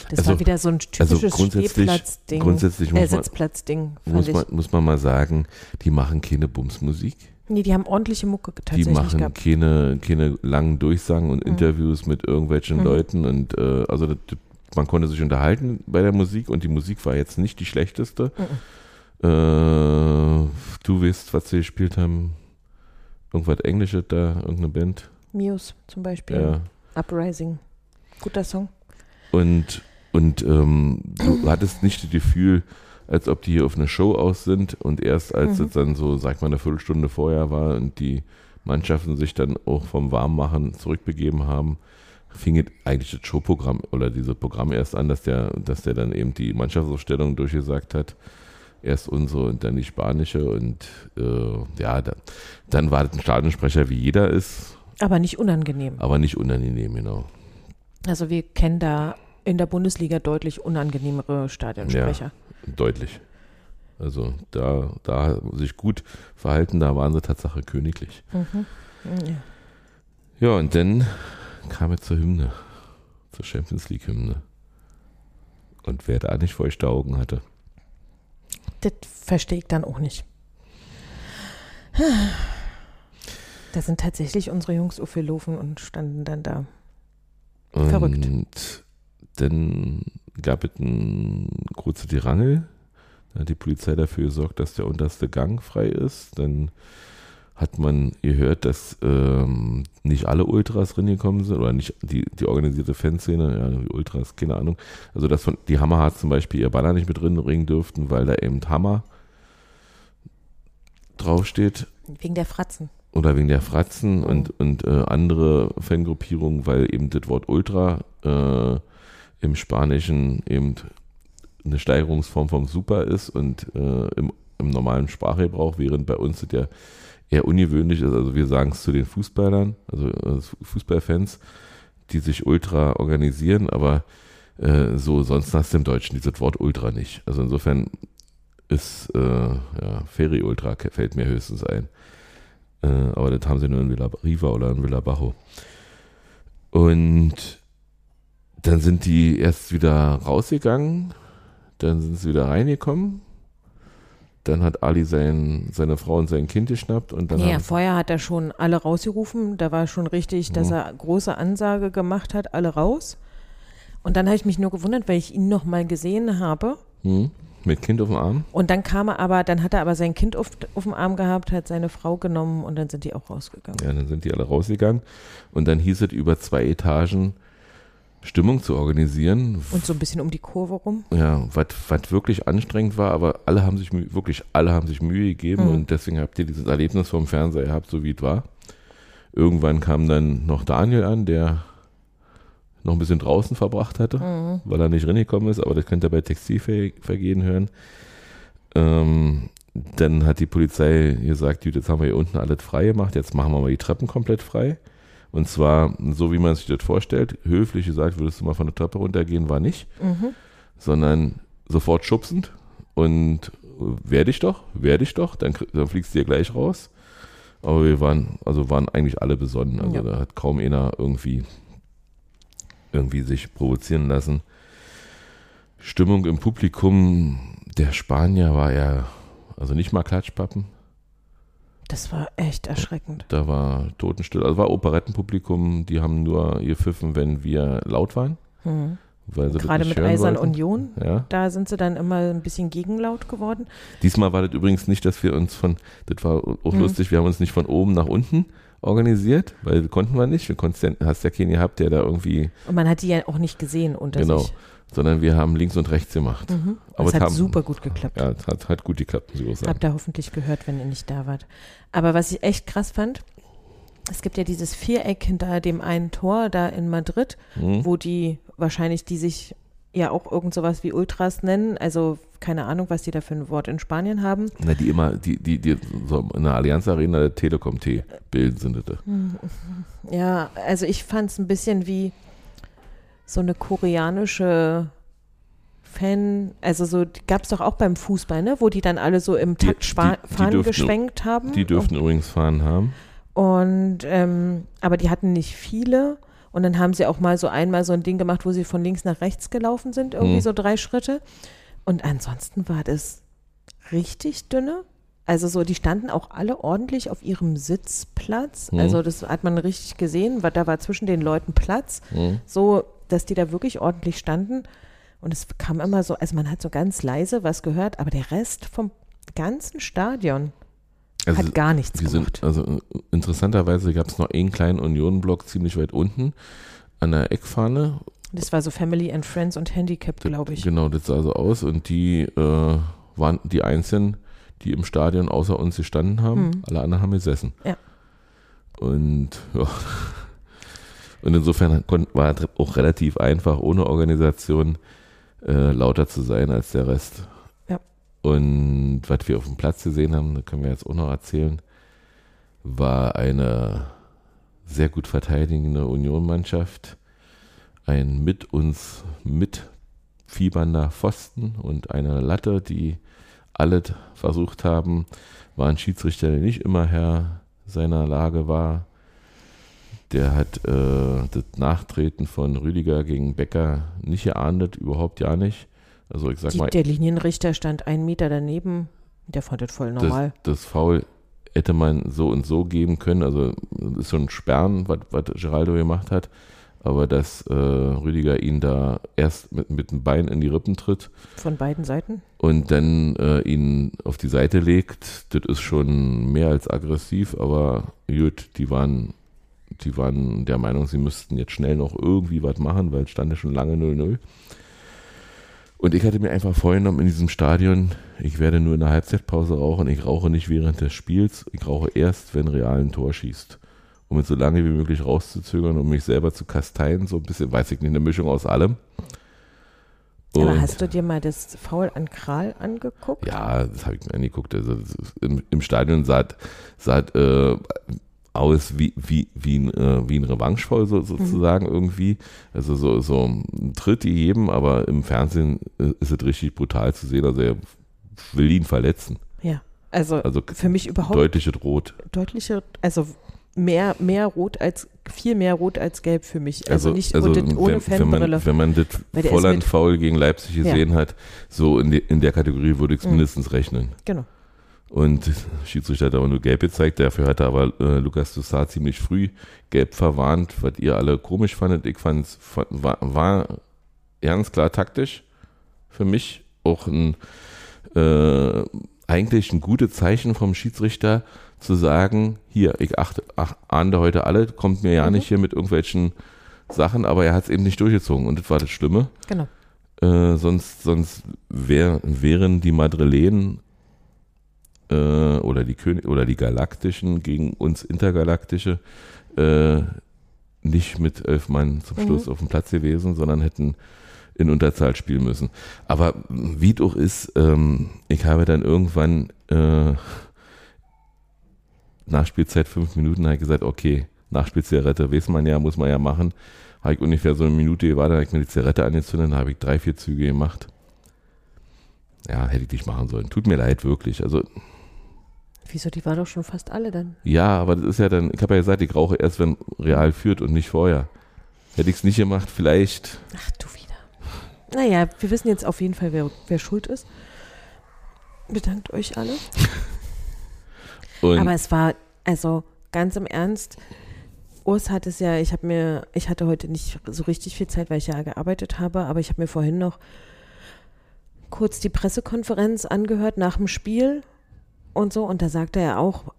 Das Also- war wieder so ein also typisches grundsätzlich- Stehplatzding. Grundsätzlich äh, muss man, Sitzplatzding, muss, man, muss man mal sagen, die machen keine Bumsmusik. Nee, die haben ordentliche Mucke Die tatsächlich machen gehabt. keine, keine langen Durchsagen und Mhm. Interviews mit irgendwelchen Mhm. Leuten und äh, also das, man konnte sich unterhalten bei der Musik und die Musik war jetzt nicht die schlechteste. Mhm. Äh, du weißt, was sie gespielt haben. Irgendwas Englisches da, irgendeine Band. Muse zum Beispiel. Ja. Uprising. Guter Song. Und, und ähm, du hattest nicht das Gefühl, als ob die hier auf eine Show aus sind und erst als Mhm. es dann so, sag mal, eine Viertelstunde vorher war und die Mannschaften sich dann auch vom Warmmachen zurückbegeben haben, fing eigentlich das Showprogramm oder dieses Programm erst an, dass der, dass der dann eben die Mannschaftsaufstellung durchgesagt hat. Erst unsere und dann die spanische und äh, ja, dann, dann war das ein Stadionsprecher, wie jeder ist, Aber nicht unangenehm. aber nicht unangenehm, genau. Also wir kennen da in der Bundesliga deutlich unangenehmere Stadionsprecher. Deutlich. Also da, da sich gut verhalten, da waren sie Tatsache königlich. Mhm. Ja. Ja, und dann kam er zur Hymne, zur Champions League Hymne. Und wer da nicht feuchte Augen hatte. Das verstehe ich dann auch nicht. Da sind tatsächlich unsere Jungs aufgelaufen und standen dann da. Und Verrückt. dann gab es ein kurze Tirangel. Da hat die Polizei dafür gesorgt, dass der unterste Gang frei ist. Dann hat man gehört, dass ähm, nicht alle Ultras reingekommen sind oder nicht die, die organisierte Fanszene, ja, die Ultras, keine Ahnung. Also, dass von, die Hammerhards zum Beispiel ihr Banner nicht mit drin bringen dürften, weil da eben Hammer draufsteht Wegen der Fratzen. oder wegen der Fratzen Mhm. und, und äh, andere Fangruppierungen, weil eben das Wort Ultra äh, im Spanischen eben eine Steigerungsform vom Super ist und äh, im, im normalen Sprachgebrauch, während bei uns das ja eher ungewöhnlich ist. Also wir sagen es zu den Fußballern, also äh, Fußballfans, die sich Ultra organisieren, aber äh, so sonst hast du im Deutschen dieses Wort Ultra nicht. Also insofern ist äh, ja, Ferry Ultra fällt mir höchstens ein. Äh, aber das haben sie nur in Villa Riva oder in Villa Bajo. Und dann sind die erst wieder rausgegangen, dann sind sie wieder reingekommen. Dann hat Ali sein, seine Frau und sein Kind geschnappt und dann Ja, haben, vorher hat er schon alle rausgerufen. Da war schon richtig, dass Mhm. er große Ansage gemacht hat, alle raus. Und dann habe ich mich nur gewundert, weil ich ihn noch mal gesehen habe. hm, mit Kind auf dem Arm. Und dann kam er aber, dann hat er aber sein Kind auf, auf dem Arm gehabt, hat seine Frau genommen und dann sind die auch rausgegangen. Ja, dann sind die alle rausgegangen. Und dann hieß es über zwei Etagen Stimmung zu organisieren. Und so ein bisschen um die Kurve rum. Ja, was wirklich anstrengend war, aber alle haben sich wirklich alle haben sich Mühe gegeben Mhm. und deswegen habt ihr dieses Erlebnis vom Fernseher gehabt, so wie es war. Irgendwann kam dann noch Daniel an, der noch ein bisschen draußen verbracht hatte, Mhm. weil er nicht reingekommen ist, aber das könnt ihr bei Textilvergehen hören. Ähm, dann hat die Polizei gesagt, jetzt haben wir hier unten alles frei gemacht, jetzt machen wir mal die Treppen komplett frei. Und zwar so, wie man sich das vorstellt. Höflich gesagt, würdest du mal von der Treppe runtergehen, war nicht. Mhm. Sondern sofort schubsend und werde ich doch, werde ich doch, dann, dann fliegst du dir gleich raus. Aber wir waren, also waren eigentlich alle besonnen. Also Ja. da hat kaum einer irgendwie, irgendwie sich provozieren lassen. Stimmung im Publikum, der Spanier war ja, also nicht mal Klatschpappen. Das war echt erschreckend. Da war Totenstill. Also war Operettenpublikum, die haben nur gepfiffen, wenn wir laut waren. Mhm. Das Gerade mit Eisern wollten. Union, Ja. da sind sie dann immer ein bisschen gegenlaut geworden. Diesmal war das übrigens nicht, dass wir uns von, das war auch Hm. lustig, wir haben uns nicht von oben nach unten organisiert, weil konnten wir nicht. Wir konnten, hast ja keinen gehabt, der da irgendwie, Und man hat die ja auch nicht gesehen unter genau, sich. sondern wir haben links und rechts gemacht. Mhm. Aber das es hat haben- super gut geklappt. Ja, es hat, hat gut geklappt, muss ich auch sagen. Habt ihr hoffentlich gehört, wenn ihr nicht da wart. Aber was ich echt krass fand, es gibt ja dieses Viereck hinter dem einen Tor da in Madrid, Hm? wo die wahrscheinlich, die sich ja auch irgend sowas wie Ultras nennen, also keine Ahnung, was die da für ein Wort in Spanien haben. Na, die immer, die, die, die so in der Allianz Arena der Telekom T bilden sind das. Ja, also ich fand es ein bisschen wie so eine koreanische Fan, also so gab es doch auch beim Fußball, ne, wo die dann alle so im Die- Takt Schwa- die- die Fahnen dürften- geschwenkt haben. Die dürften übrigens fahren haben. Und ähm, aber die hatten nicht viele. Und dann haben sie auch mal so einmal so ein Ding gemacht, wo sie von links nach rechts gelaufen sind, irgendwie Mhm. so drei Schritte. Und ansonsten war das richtig dünne. Also so, die standen auch alle ordentlich auf ihrem Sitzplatz. Mhm. Also das hat man richtig gesehen, weil da war zwischen den Leuten Platz, Hm? so dass die da wirklich ordentlich standen. Und es kam immer so, also man hat so ganz leise was gehört, aber der Rest vom ganzen Stadion Also, hat gar nichts wir gemacht. sind, also äh, interessanterweise gab es noch einen kleinen Union-Block ziemlich weit unten an der Eckfahne. Das war so Family and Friends und Handicap, glaube ich. Genau, das sah so aus. Und die äh, waren die Einzigen, die im Stadion außer uns gestanden haben. Mhm. Alle anderen haben gesessen. Ja. Und ja. Und insofern war es auch relativ einfach, ohne Organisation äh, lauter zu sein als der Rest. Ja. Und was wir auf dem Platz gesehen haben, das können wir jetzt auch noch erzählen, war eine sehr gut verteidigende Union-Mannschaft, ein mit uns mitfiebernder Pfosten und eine Latte, die alle versucht haben, war ein Schiedsrichter, der nicht immer Herr seiner Lage war. Der hat äh, das Nachtreten von Rüdiger gegen Becker nicht geahndet, überhaupt ja nicht. Also ich sag Die, mal, der Linienrichter stand einen Meter daneben. Der fand das voll das, normal. das Foul hätte man so und so geben können. Also das ist so ein Sperren, was, was Geraldo gemacht hat. Aber dass äh, Rüdiger ihn da erst mit, mit dem Bein in die Rippen tritt Von beiden Seiten. und dann äh, ihn auf die Seite legt, das ist schon mehr als aggressiv. Aber gut, die waren, die waren der Meinung, sie müssten jetzt schnell noch irgendwie was machen, weil es stand ja schon lange 0-0. Und ich hatte mir einfach vorgenommen in diesem Stadion, ich werde nur in der Halbzeitpause rauchen, ich rauche nicht während des Spiels, ich rauche erst, wenn Real ein Tor schießt. Um es so lange wie möglich rauszuzögern, um mich selber zu kasteien, so ein bisschen, weiß ich nicht, eine Mischung aus allem. Aber Und- hast du dir mal das Foul an Kral angeguckt? ja, das habe ich mir angeguckt. Also im, im Stadion sah, sah äh, aus wie, wie, wie ein, äh, wie ein Revanchefoul so, sozusagen irgendwie. Also so, so ein Tritt jedem, aber im Fernsehen äh, ist es richtig brutal zu sehen. Also er will ihn verletzen. Ja. Also, Also für mich überhaupt deutliches Rot. deutliche, also mehr, mehr rot als, viel mehr rot als gelb für mich. Also, nicht also das ohne wenn, wenn, Fanbrille. man, wenn man das Volland Foul gegen Leipzig gesehen hat, so in, de, in der Kategorie würde ich es Mhm. mindestens rechnen. Genau. Und Schiedsrichter hat aber nur gelb gezeigt, dafür hat er aber äh, Lukas Toussaint ziemlich früh gelb verwarnt, was ihr alle komisch fandet. Ich fand es war, war ganz klar taktisch für mich auch ein äh, eigentlich ein gutes Zeichen vom Schiedsrichter zu sagen, hier, ich achte, ach, ahnde heute alle, kommt mir ja Mhm. nicht hier mit irgendwelchen Sachen, aber er hat es eben nicht durchgezogen und das war das Schlimme. Genau. Äh, sonst sonst wär, wären die Madrilenen äh, oder die König oder die Galaktischen gegen uns Intergalaktische äh, nicht mit elf Mann zum Mhm. Schluss auf dem Platz gewesen, sondern hätten in Unterzahl spielen müssen. Aber wie doch ist, ähm, ich habe dann irgendwann äh, Nachspielzeit fünf Minuten, habe ich gesagt, okay, Nachspielzigarette, weiß man ja, muss man ja machen. Habe ich ungefähr so eine Minute war, da habe ich mir die Zigarette angezündet, habe ich drei, vier Züge gemacht. Ja, hätte ich nicht machen sollen. Tut mir leid, wirklich. Also Wieso, die war doch schon fast alle dann. ja, aber das ist ja dann, ich habe ja gesagt, ich rauche erst, wenn Real führt und nicht vorher. Hätte ich es nicht gemacht, vielleicht. Ach, du wieder. Naja, wir wissen jetzt auf jeden Fall, wer, wer schuld ist. Bedankt euch alle. Und Aber es war, also ganz im Ernst, Urs hat es ja, ich habe mir, ich hatte heute nicht so richtig viel Zeit, weil ich ja gearbeitet habe, aber ich habe mir vorhin noch kurz die Pressekonferenz angehört nach dem Spiel und so und da sagte er auch,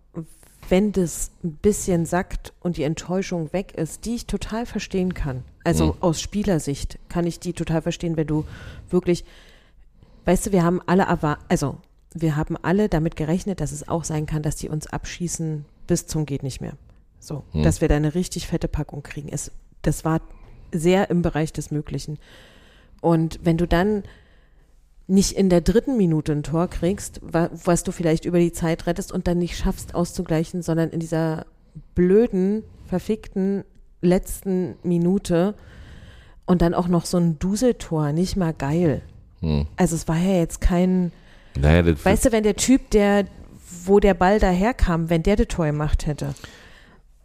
wenn das ein bisschen sackt und die Enttäuschung weg ist, die ich total verstehen kann. Also Mhm. aus Spielersicht kann ich die total verstehen, wenn du wirklich, weißt du, wir haben alle also wir haben alle damit gerechnet, dass es auch sein kann, dass die uns abschießen bis zum geht nicht mehr. So, Hm. dass wir da eine richtig fette Packung kriegen. Es, das war sehr im Bereich des Möglichen. Und wenn du dann nicht in der dritten Minute ein Tor kriegst, wa- was du vielleicht über die Zeit rettest und dann nicht schaffst auszugleichen, sondern in dieser blöden, verfickten letzten Minute und dann auch noch so ein Duseltor, nicht mal geil. hm. Also es war ja jetzt kein, naja, das weißt du, wenn der Typ, der, wo der Ball daherkam, wenn der das Tor gemacht hätte.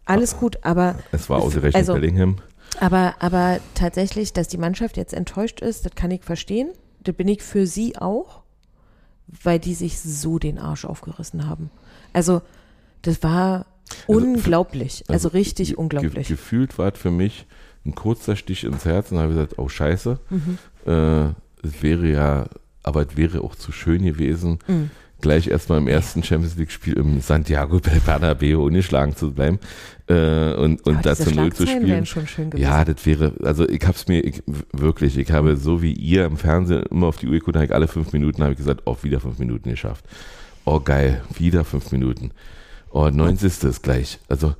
Alles gut, aber es war ausgerechnet also- Bellingham. aber, aber tatsächlich, dass die Mannschaft jetzt enttäuscht ist, das kann ich verstehen. Das bin ich für sie auch, weil die sich so den Arsch aufgerissen haben. Also, das war Also, unglaublich. Also, richtig ge- unglaublich. Ge gefühlt war es für mich ein kurzer Stich ins Herz und habe gesagt, oh Scheiße. Mhm. Äh, es wäre ja, aber es wäre auch zu schön gewesen, Mhm. gleich erstmal im ersten Champions League-Spiel im Santiago Bernabeu ungeschlagen zu bleiben äh, und, und Aber da diese zu Null zu spielen. Ja, das wäre, also ich habe es mir ich, wirklich, ich habe so wie ihr im Fernsehen immer auf die Uhr geguckt, alle fünf Minuten habe ich gesagt, oh, wieder fünf Minuten geschafft. Oh, geil, wieder fünf Minuten. Oh, 90. ist gleich. Also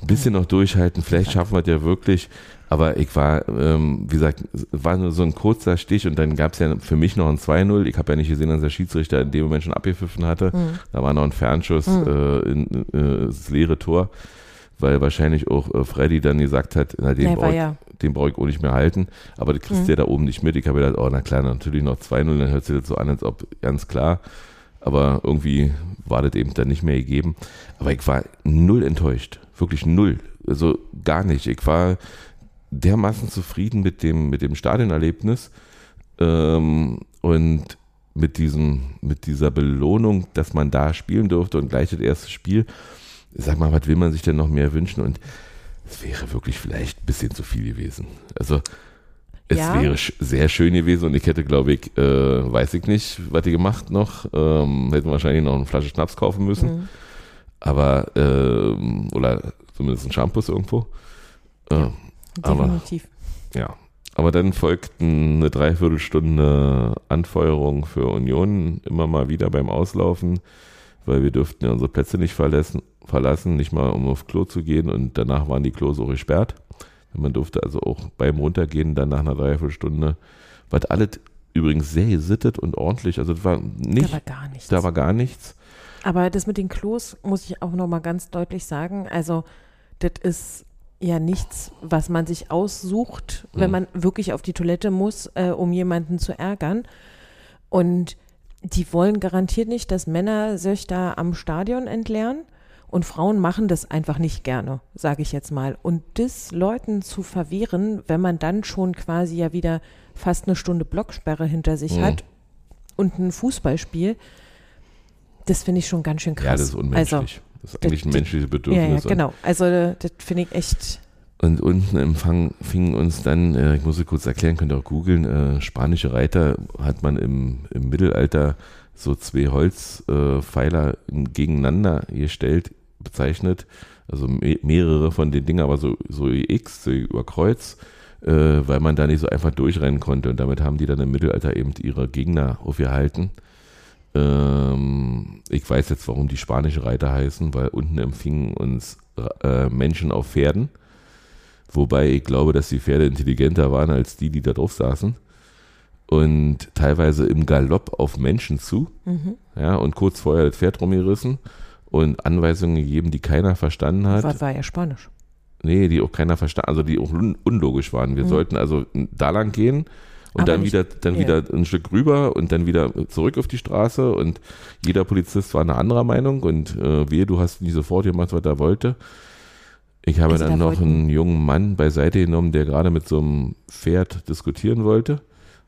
ein bisschen noch durchhalten, vielleicht schaffen wir es ja wirklich. Aber ich war, ähm, wie gesagt, es war nur so ein kurzer Stich und dann gab es ja für mich noch ein 2-0. Ich habe ja nicht gesehen, dass der Schiedsrichter in dem Moment schon abgepfiffen hatte. Mhm. Da war noch ein Fernschuss äh, in, äh, das leere Tor, weil wahrscheinlich auch äh, Freddy dann gesagt hat, na, den Der brauche ich, ja. den brauche ich auch nicht mehr halten. Aber das kriegst Mhm. ja da oben nicht mit. Ich habe gedacht, oh, na klar, natürlich noch 2-0, dann hört sich das so an, als ob ganz klar. Aber irgendwie war das eben dann nicht mehr gegeben. Aber ich war null enttäuscht. Wirklich null. Also gar nicht. Ich war dermaßen zufrieden mit dem, mit dem Stadionerlebnis ähm, und mit diesem, mit dieser Belohnung, dass man da spielen durfte und gleich das erste Spiel. Sag mal, was will man sich denn noch mehr wünschen? Und es wäre wirklich vielleicht ein bisschen zu viel gewesen. Also es Ja. wäre sehr schön gewesen und ich hätte, glaube ich, äh, weiß ich nicht, was die gemacht noch. Ähm, hätten wahrscheinlich noch eine Flasche Schnaps kaufen müssen. Mhm. Aber, ähm, oder zumindest ein Shampoo irgendwo. Äh, Definitiv. ja. Aber dann folgten eine Dreiviertelstunde Anfeuerung für Union, immer mal wieder beim Auslaufen, weil wir dürften ja unsere Plätze nicht verlassen, verlassen, nicht mal um auf Klo zu gehen und danach waren die Klos auch gesperrt. Man durfte also auch beim Runtergehen dann nach einer Dreiviertelstunde, was alles übrigens sehr gesittet und ordentlich, also das war nicht, da war gar nichts. da war gar nichts. Aber das mit den Klos muss ich auch noch mal ganz deutlich sagen. Also, das ist ja nichts, was man sich aussucht, wenn Mhm. man wirklich auf die Toilette muss, äh, um jemanden zu ärgern. Und die wollen garantiert nicht, dass Männer sich da am Stadion entleeren. Und Frauen machen das einfach nicht gerne, sage ich jetzt mal. Und das Leuten zu verwehren, wenn man dann schon quasi ja wieder fast eine Stunde Blocksperre hinter sich Mhm. hat und ein Fußballspiel, das finde ich schon ganz schön krass. Ja, das ist unmenschlich. Also, das ist eigentlich ein menschliches ja, Bedürfnis. ja, und- genau. Also das finde ich echt. Und unten im Fang fingen uns dann, äh, ich muss es kurz erklären, könnt ihr auch googeln, äh, spanische Reiter hat man im, im Mittelalter so zwei Holzpfeiler äh, gegeneinander gestellt, bezeichnet. Also me mehrere von den Dingen, aber so, so X, so über Kreuz, äh, weil man da nicht so einfach durchrennen konnte. Und damit haben die dann im Mittelalter eben ihre Gegner aufgehalten. Ähm, ich weiß jetzt, warum die spanische Reiter heißen, weil unten empfingen uns äh, Menschen auf Pferden. Wobei ich glaube, dass die Pferde intelligenter waren als die, die da drauf saßen. und teilweise im Galopp auf Menschen zu. Mhm. Ja, und kurz vorher das Pferd rumgerissen und Anweisungen gegeben, die keiner verstanden hat. War, war ja Spanisch. Nee, die auch keiner verstanden, also die auch un unlogisch waren. Wir Mhm. sollten also da lang gehen und Aber dann nicht- wieder, dann ja. wieder ein Stück rüber und dann wieder zurück auf die Straße und jeder Polizist war eine anderer Meinung und äh, wehe, du hast nicht sofort gemacht, was er wollte. Ich habe Also dann da noch wollten- einen jungen Mann beiseite genommen, der gerade mit so einem Pferd diskutieren wollte.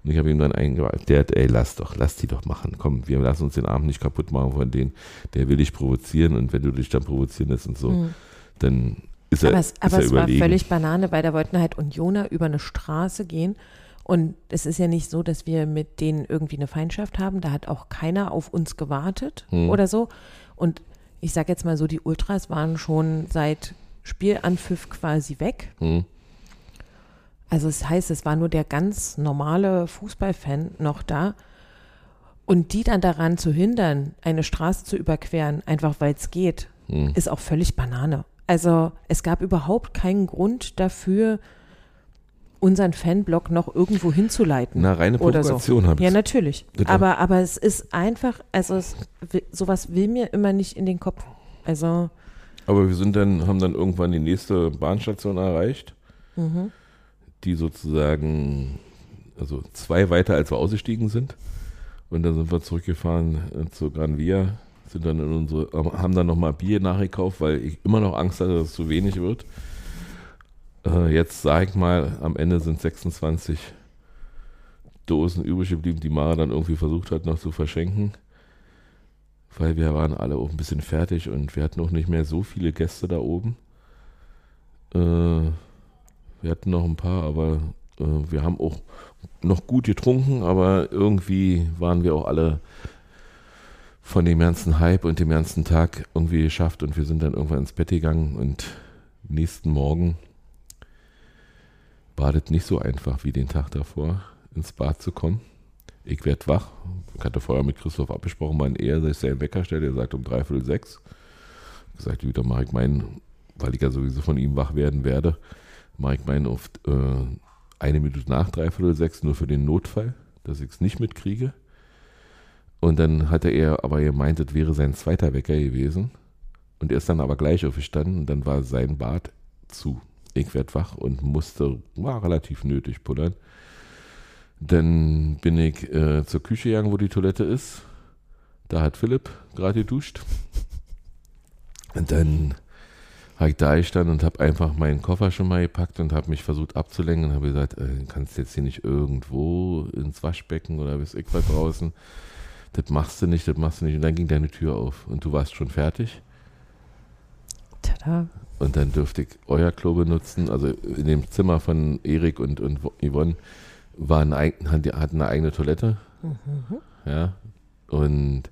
Und ich habe ihm dann eingebracht, der, ey, lass doch, lass die doch machen. Komm, wir lassen uns den Abend nicht kaputt machen von denen. Der will dich provozieren und wenn du dich dann provozieren lässt und so, Mhm. dann ist er, Aber es, ist aber er es war überlegen. völlig Banane, weil da wollten halt Unioner über eine Straße gehen. Und es ist ja nicht so, dass wir mit denen irgendwie eine Feindschaft haben. Da hat auch keiner auf uns gewartet Hm. oder so. Und ich sage jetzt mal so, die Ultras waren schon seit Spielanpfiff quasi weg. Hm. Also es heißt, es war nur der ganz normale Fußballfan noch da. Und die dann daran zu hindern, eine Straße zu überqueren, einfach weil es geht, Hm. ist auch völlig Banane. Also es gab überhaupt keinen Grund dafür, unseren Fanblock noch irgendwo hinzuleiten. Na, reine oder so. Provokation habe ich. Ja, natürlich. Bitte. Aber, aber es ist einfach, also es, sowas will mir immer nicht in den Kopf. Also, Aber wir sind dann, haben dann irgendwann die nächste Bahnstation erreicht, mhm. die sozusagen, also zwei weiter als wir ausgestiegen sind. Und dann sind wir zurückgefahren äh, zur Gran Via, sind dann in unsere, haben dann nochmal Bier nachgekauft, weil ich immer noch Angst hatte, dass es zu wenig wird. Äh, jetzt sage ich mal, am Ende sind 26 Dosen übrig geblieben, die Mara dann irgendwie versucht hat noch zu verschenken. Weil wir waren alle auch ein bisschen fertig und wir hatten auch nicht mehr so viele Gäste da oben. Äh, wir hatten noch ein paar, aber äh, wir haben auch noch gut getrunken, aber irgendwie waren wir auch alle von dem ganzen Hype und dem ganzen Tag irgendwie geschafft und wir sind dann irgendwann ins Bett gegangen und nächsten Morgen das nicht so einfach wie den Tag davor, ins Bad zu kommen. Ich werd wach. Ich hatte vorher mit Christoph abgesprochen, wann er sich seinen Wecker stellt. Er sagt um dreiviertel sechs. Ich sagte, wieder mache ich meinen, weil ich ja sowieso von ihm wach werden werde, mache ich meinen auf äh, eine Minute nach dreiviertel sechs, nur für den Notfall, dass ich es nicht mitkriege. Und dann hatte er aber gemeint, das wäre sein zweiter Wecker gewesen. Und er ist dann aber gleich aufgestanden und dann war sein Bad zu. Ich werd wach und musste, war relativ nötig, pullern. Dann bin ich äh, zur Küche gegangen, wo die Toilette ist. Da hat Philipp gerade geduscht. Und dann habe ich da gestanden und habe einfach meinen Koffer schon mal gepackt und habe mich versucht abzulenken und habe gesagt, äh, kannst jetzt hier nicht irgendwo ins Waschbecken oder bis ich was draußen. Das machst du nicht, das machst du nicht. Und dann ging deine Tür auf und du warst schon fertig. tada. Und dann dürfte ich euer Klo benutzen. Also in dem Zimmer von Erik und, und Yvonne war ein, eig- hat- hatten eine eigene Toilette. Mhm. Ja. Und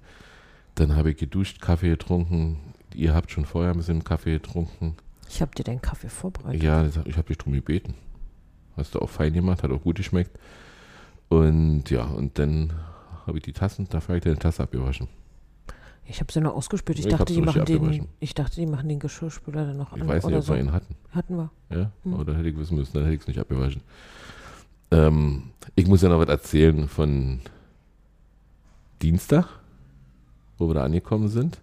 dann habe ich geduscht, Kaffee getrunken. Ihr habt schon vorher ein bisschen Kaffee getrunken. Ich habe dir den Kaffee vorbereitet. Ja, ich habe dich drum gebeten. Hast du auch fein gemacht, hat auch gut geschmeckt. Und ja, und dann habe ich die Tassen, dafür habe ich deine Tasse abgewaschen. Ich habe sie nur ausgespült. Ich, Ich dachte, die machen den, ich dachte, die machen den Geschirrspüler dann noch Ich an weiß nicht, ob so. wir ihn hatten. Hatten wir. Ja, Hm. aber da hätte ich wissen müssen, dann hätte ich es nicht abgewaschen. Ähm, ich muss ja noch was erzählen von Dienstag, wo wir da angekommen sind.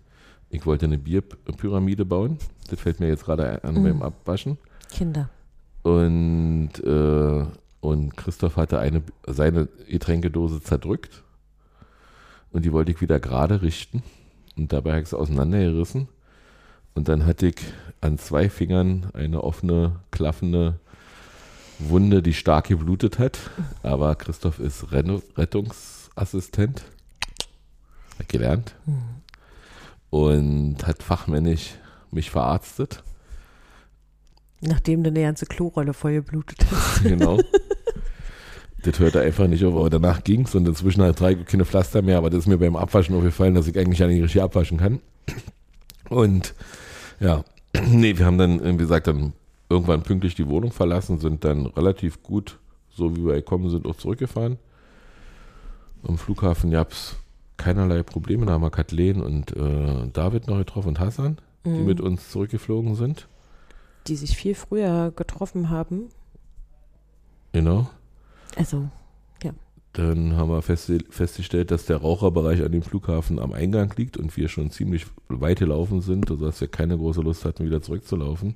Ich wollte eine Bierpyramide bauen. Das fällt mir jetzt gerade an Mhm. beim Abwaschen. Kinder. Und, äh, und Christoph hatte eine, seine Getränkedose zerdrückt. Und die wollte ich wieder gerade richten. Und dabei habe ich sie auseinandergerissen. Und dann hatte ich an zwei Fingern eine offene, klaffende Wunde, die stark geblutet hat. Aber Christoph ist Renno Rettungsassistent. Hat gelernt. Und hat fachmännisch mich verarztet. Nachdem du eine ganze Klorolle voll geblutet hast. Genau. das hörte einfach nicht auf, aber danach ging es und inzwischen hat drei keine Pflaster mehr, aber das ist mir beim Abwaschen aufgefallen, dass ich eigentlich ja nicht richtig abwaschen kann. Und ja, nee, wir haben dann, wie gesagt, dann irgendwann pünktlich die Wohnung verlassen, sind dann relativ gut, so wie wir gekommen sind, auch zurückgefahren. Am Flughafen gab es keinerlei Probleme, da haben wir Kathleen und äh, David noch getroffen und Hassan, die Mhm. mit uns zurückgeflogen sind. Die sich viel früher getroffen haben. Genau. Also, dann haben wir festge festgestellt, dass der Raucherbereich an dem Flughafen am Eingang liegt und wir schon ziemlich weit gelaufen sind, sodass wir keine große Lust hatten, wieder zurückzulaufen.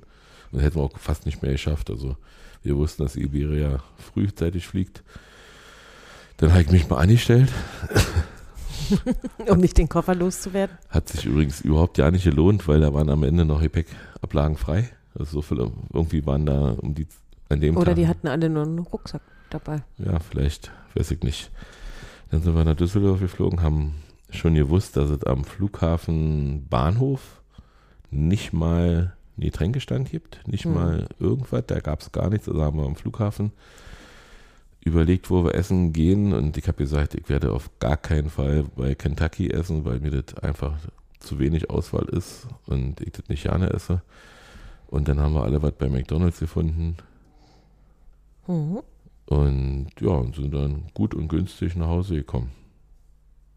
Und hätten wir auch fast nicht mehr geschafft. Also wir wussten, dass Iberia frühzeitig fliegt. Dann habe ich mich mal angestellt. um nicht den Koffer loszuwerden. Hat sich übrigens überhaupt ja nicht gelohnt, weil da waren am Ende noch Gepäckablagen frei. Also so viele, irgendwie waren da um die an dem Oder Tag. die hatten alle nur einen Rucksack dabei. Ja, vielleicht, weiß ich nicht. Dann sind wir nach Düsseldorf geflogen, haben schon gewusst, dass es am Flughafen Bahnhof nicht mal einen Getränkestand gibt, nicht Hm. mal irgendwas, da gab es gar nichts. Also haben wir am Flughafen überlegt, wo wir essen gehen und ich habe gesagt, ich werde auf gar keinen Fall bei Kentucky essen, weil mir das einfach zu wenig Auswahl ist und ich das nicht gerne esse. Und dann haben wir alle was bei McDonalds gefunden, Mhm. Und ja, und sind dann gut und günstig nach Hause gekommen.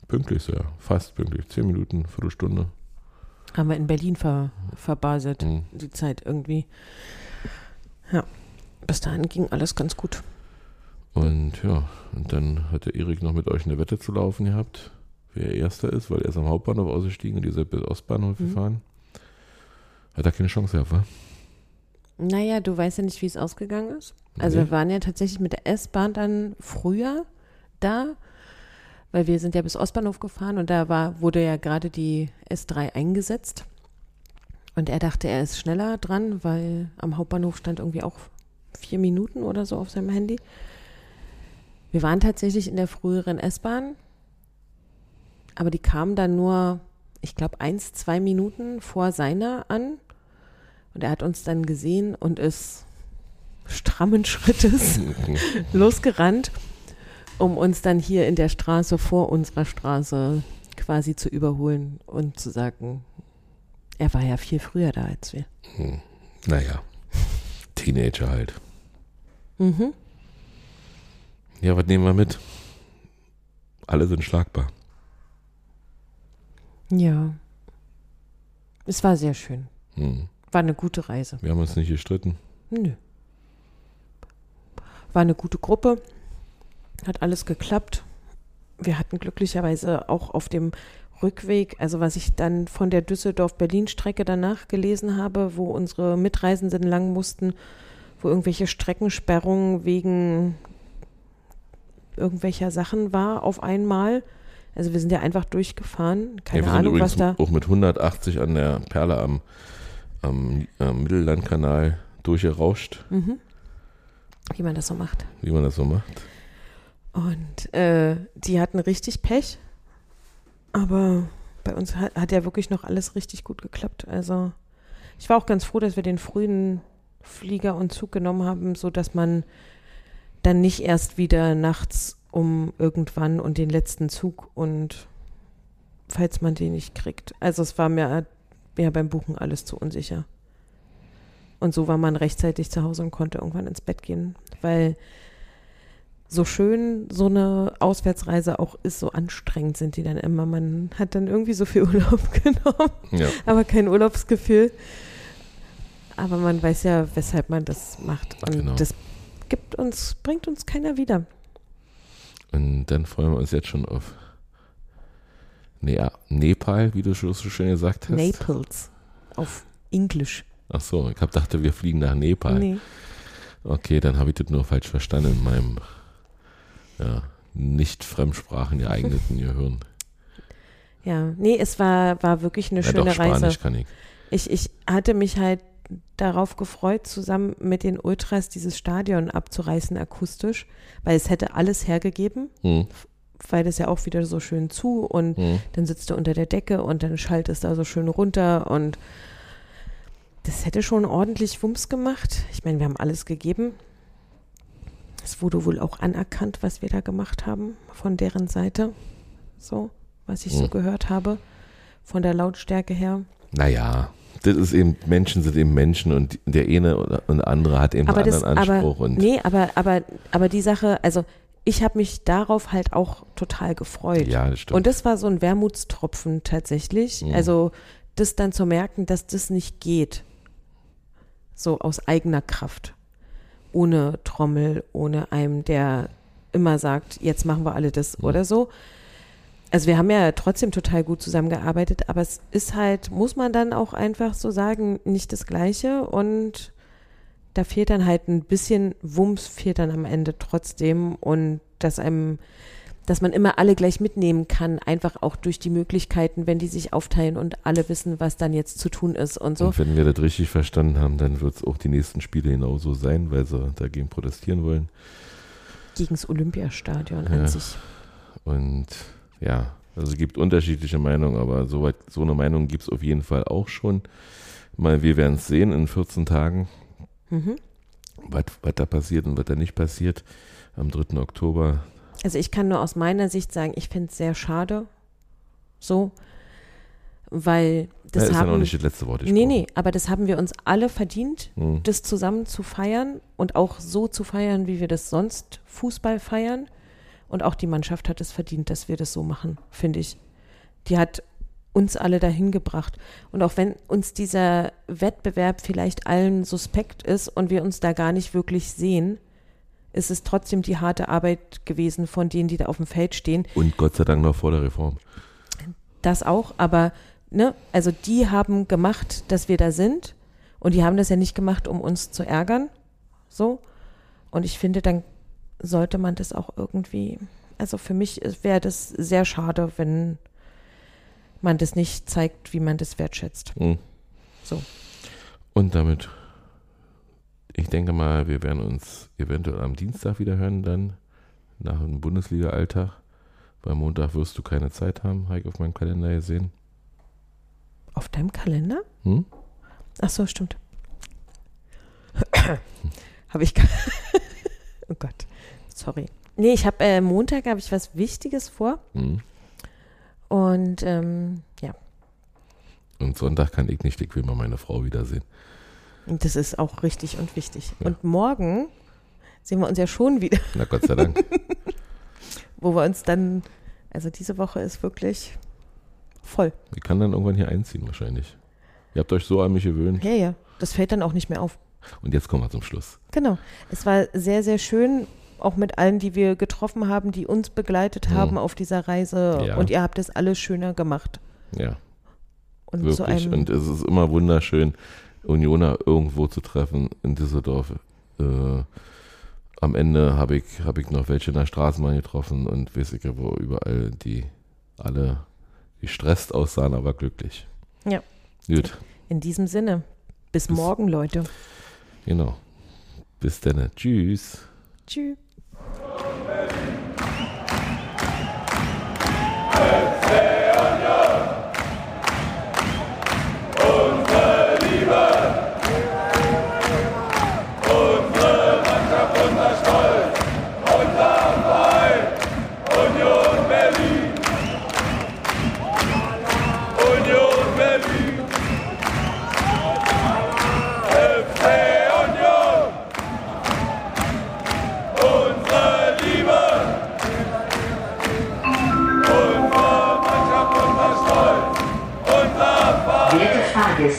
Pünktlich sehr, fast pünktlich. Zehn Minuten, Viertelstunde. Haben wir in Berlin ver, verbaselt, Mhm. die Zeit irgendwie. Ja, bis dahin ging alles ganz gut. Und ja, und dann hat der Erik noch mit euch eine Wette zu laufen gehabt, wer Erster ist, weil er ist am Hauptbahnhof ausgestiegen und ihr seid bis Ostbahnhof Mhm. gefahren. Hat er keine Chance gehabt, wa? Naja, du weißt ja nicht, wie es ausgegangen ist. Also Nee. wir waren ja tatsächlich mit der S-Bahn dann früher da, weil wir sind ja bis Ostbahnhof gefahren und da war, wurde ja gerade die S3 eingesetzt. Und er dachte, er ist schneller dran, weil am Hauptbahnhof stand irgendwie auch vier Minuten oder so auf seinem Handy. Wir waren tatsächlich in der früheren S-Bahn, aber die kam dann nur, ich glaube, eins, zwei Minuten vor seiner an. Und er hat uns dann gesehen und ist strammen Schrittes losgerannt, um uns dann hier in der Straße vor unserer Straße quasi zu überholen und zu sagen, er war ja viel früher da als wir. Hm. Naja, Teenager halt. Mhm. Ja, was nehmen wir mit? Alle sind schlagbar. Ja. Es war sehr schön. Hm. War eine gute Reise. Wir haben uns nicht gestritten. Nö. War eine gute Gruppe. Hat alles geklappt. Wir hatten glücklicherweise auch auf dem Rückweg, also was ich dann von der Düsseldorf-Berlin-Strecke danach gelesen habe, wo unsere Mitreisenden lang mussten, wo irgendwelche Streckensperrungen wegen irgendwelcher Sachen war auf einmal. Also wir sind ja einfach durchgefahren. Keine ja, wir sind Ahnung, übrigens was da. auch mit 180 an der Perle am, am, am Mittellandkanal durchgerauscht, Mhm. Wie man das so macht. wie man das so macht. Und äh, die hatten richtig Pech. Aber bei uns hat, hat ja wirklich noch alles richtig gut geklappt. Also ich war auch ganz froh, dass wir den frühen Flieger und Zug genommen haben, so dass man dann nicht erst wieder nachts um irgendwann und den letzten Zug und falls man den nicht kriegt. Also es war mir ja beim Buchen alles zu unsicher. Und so war man rechtzeitig zu Hause und konnte irgendwann ins Bett gehen, weil so schön so eine Auswärtsreise auch ist, so anstrengend sind die dann immer. Man hat dann irgendwie so viel Urlaub genommen, Ja, aber kein Urlaubsgefühl. Aber man weiß ja, weshalb man das macht. Und Genau. das gibt uns, bringt uns keiner wieder. und dann freuen wir uns jetzt schon auf ne Nepal, wie du schon so schön gesagt hast. Naples auf Englisch. Ach so, ich hab dachte, wir fliegen nach Nepal. Nee. Okay, dann habe ich das nur falsch verstanden in meinem ja, nicht Fremdsprachen geeigneten Gehirn. Ja, nee, es war, war wirklich eine ja, schöne doch, Spanisch Reise. kann ich. Ich, ich hatte mich halt darauf gefreut, zusammen mit den Ultras dieses Stadion abzureißen akustisch, weil es hätte alles hergegeben, Hm, weil das ja auch wieder so schön zu und hm. dann sitzt du unter der Decke und dann schallt es da so schön runter und das hätte schon ordentlich Wumms gemacht. Ich meine, wir haben alles gegeben. Es wurde wohl auch anerkannt, was wir da gemacht haben von deren Seite. So, was ich so Hm. gehört habe, von der Lautstärke her. Naja, das ist eben, Menschen sind eben Menschen und der eine oder andere hat eben aber einen das, anderen Anspruch. aber, und nee, aber, aber, aber die Sache, also ich habe mich darauf halt auch total gefreut. ja, das stimmt. Und das war so ein Wermutstropfen tatsächlich. Mhm. Also das dann zu merken, dass das nicht geht. So aus eigener Kraft. Ohne Trommel, ohne einem, der immer sagt, jetzt machen wir alle das oder so. Also wir haben ja trotzdem total gut zusammengearbeitet, aber es ist halt, muss man dann auch einfach so sagen, nicht das Gleiche und da fehlt dann halt ein bisschen Wumms, fehlt dann am Ende trotzdem und dass einem, dass man immer alle gleich mitnehmen kann, einfach auch durch die Möglichkeiten, wenn die sich aufteilen und alle wissen, was dann jetzt zu tun ist und so. Und wenn wir das richtig verstanden haben, dann wird es auch die nächsten Spiele genauso sein, weil sie dagegen protestieren wollen. Gegen das Olympiastadion Ja. an sich. Und ja, also es gibt unterschiedliche Meinungen, aber so, weit, so eine Meinung gibt es auf jeden Fall auch schon. Mal, wir werden es sehen in 14 Tagen, Mhm. was was da passiert und was da nicht passiert. Am 3. Oktober. Also ich kann nur aus meiner Sicht sagen, ich finde es sehr schade, so, weil Das das ist ja noch haben, nicht das letzte Wort. nee, gesprochen. nee, aber das haben wir uns alle verdient, Hm. das zusammen zu feiern und auch so zu feiern, wie wir das sonst Fußball feiern. Und auch die Mannschaft hat es verdient, dass wir das so machen, finde ich. Die hat uns alle dahin gebracht. Und auch wenn uns dieser Wettbewerb vielleicht allen suspekt ist und wir uns da gar nicht wirklich sehen, ist es trotzdem die harte Arbeit gewesen von denen, die da auf dem Feld stehen. Und Gott sei Dank noch vor der Reform. Das auch, aber ne, also die haben gemacht, dass wir da sind und die haben das ja nicht gemacht, um uns zu ärgern, so. Und ich finde, dann sollte man das auch irgendwie, also für mich wäre das sehr schade, wenn man das nicht zeigt, wie man das wertschätzt. Hm. So. Und damit, ich denke mal, wir werden uns eventuell am Dienstag wieder hören, dann nach dem Bundesliga-Alltag. Weil Montag wirst du keine Zeit haben, habe ich auf meinem Kalender gesehen. Auf deinem Kalender? Hm? Ach so, stimmt. habe ich. oh Gott, sorry. Nee, ich habe äh, Montag habe ich was Wichtiges vor Hm. Und ähm, ja, Und Sonntag kann ich nicht, ich will mal meine Frau wiedersehen. Und das ist auch richtig und wichtig. Ja. Und morgen sehen wir uns ja schon wieder, Na Gott sei Dank. wo wir uns dann, also diese Woche ist wirklich voll. ich kann dann irgendwann hier einziehen wahrscheinlich. Ihr habt euch so an mich gewöhnt. Ja, ja. Das fällt dann auch nicht mehr auf. Und jetzt kommen wir zum Schluss. Genau. Es war sehr, sehr schön, auch mit allen, die wir getroffen haben, die uns begleitet Mhm. haben auf dieser Reise. Ja. Und ihr habt es alles schöner gemacht. Ja, Und wirklich. Und es ist immer wunderschön, Unioner irgendwo zu treffen in Düsseldorf. Äh, am Ende habe ich, hab ich noch welche in der Straßenbahn getroffen und weiß ich wo überall, die alle gestresst aussahen, aber glücklich. Ja. Gut, in diesem Sinne, bis, Bis- morgen, Leute. genau. Bis dann. Tschüss. Tschüss. Union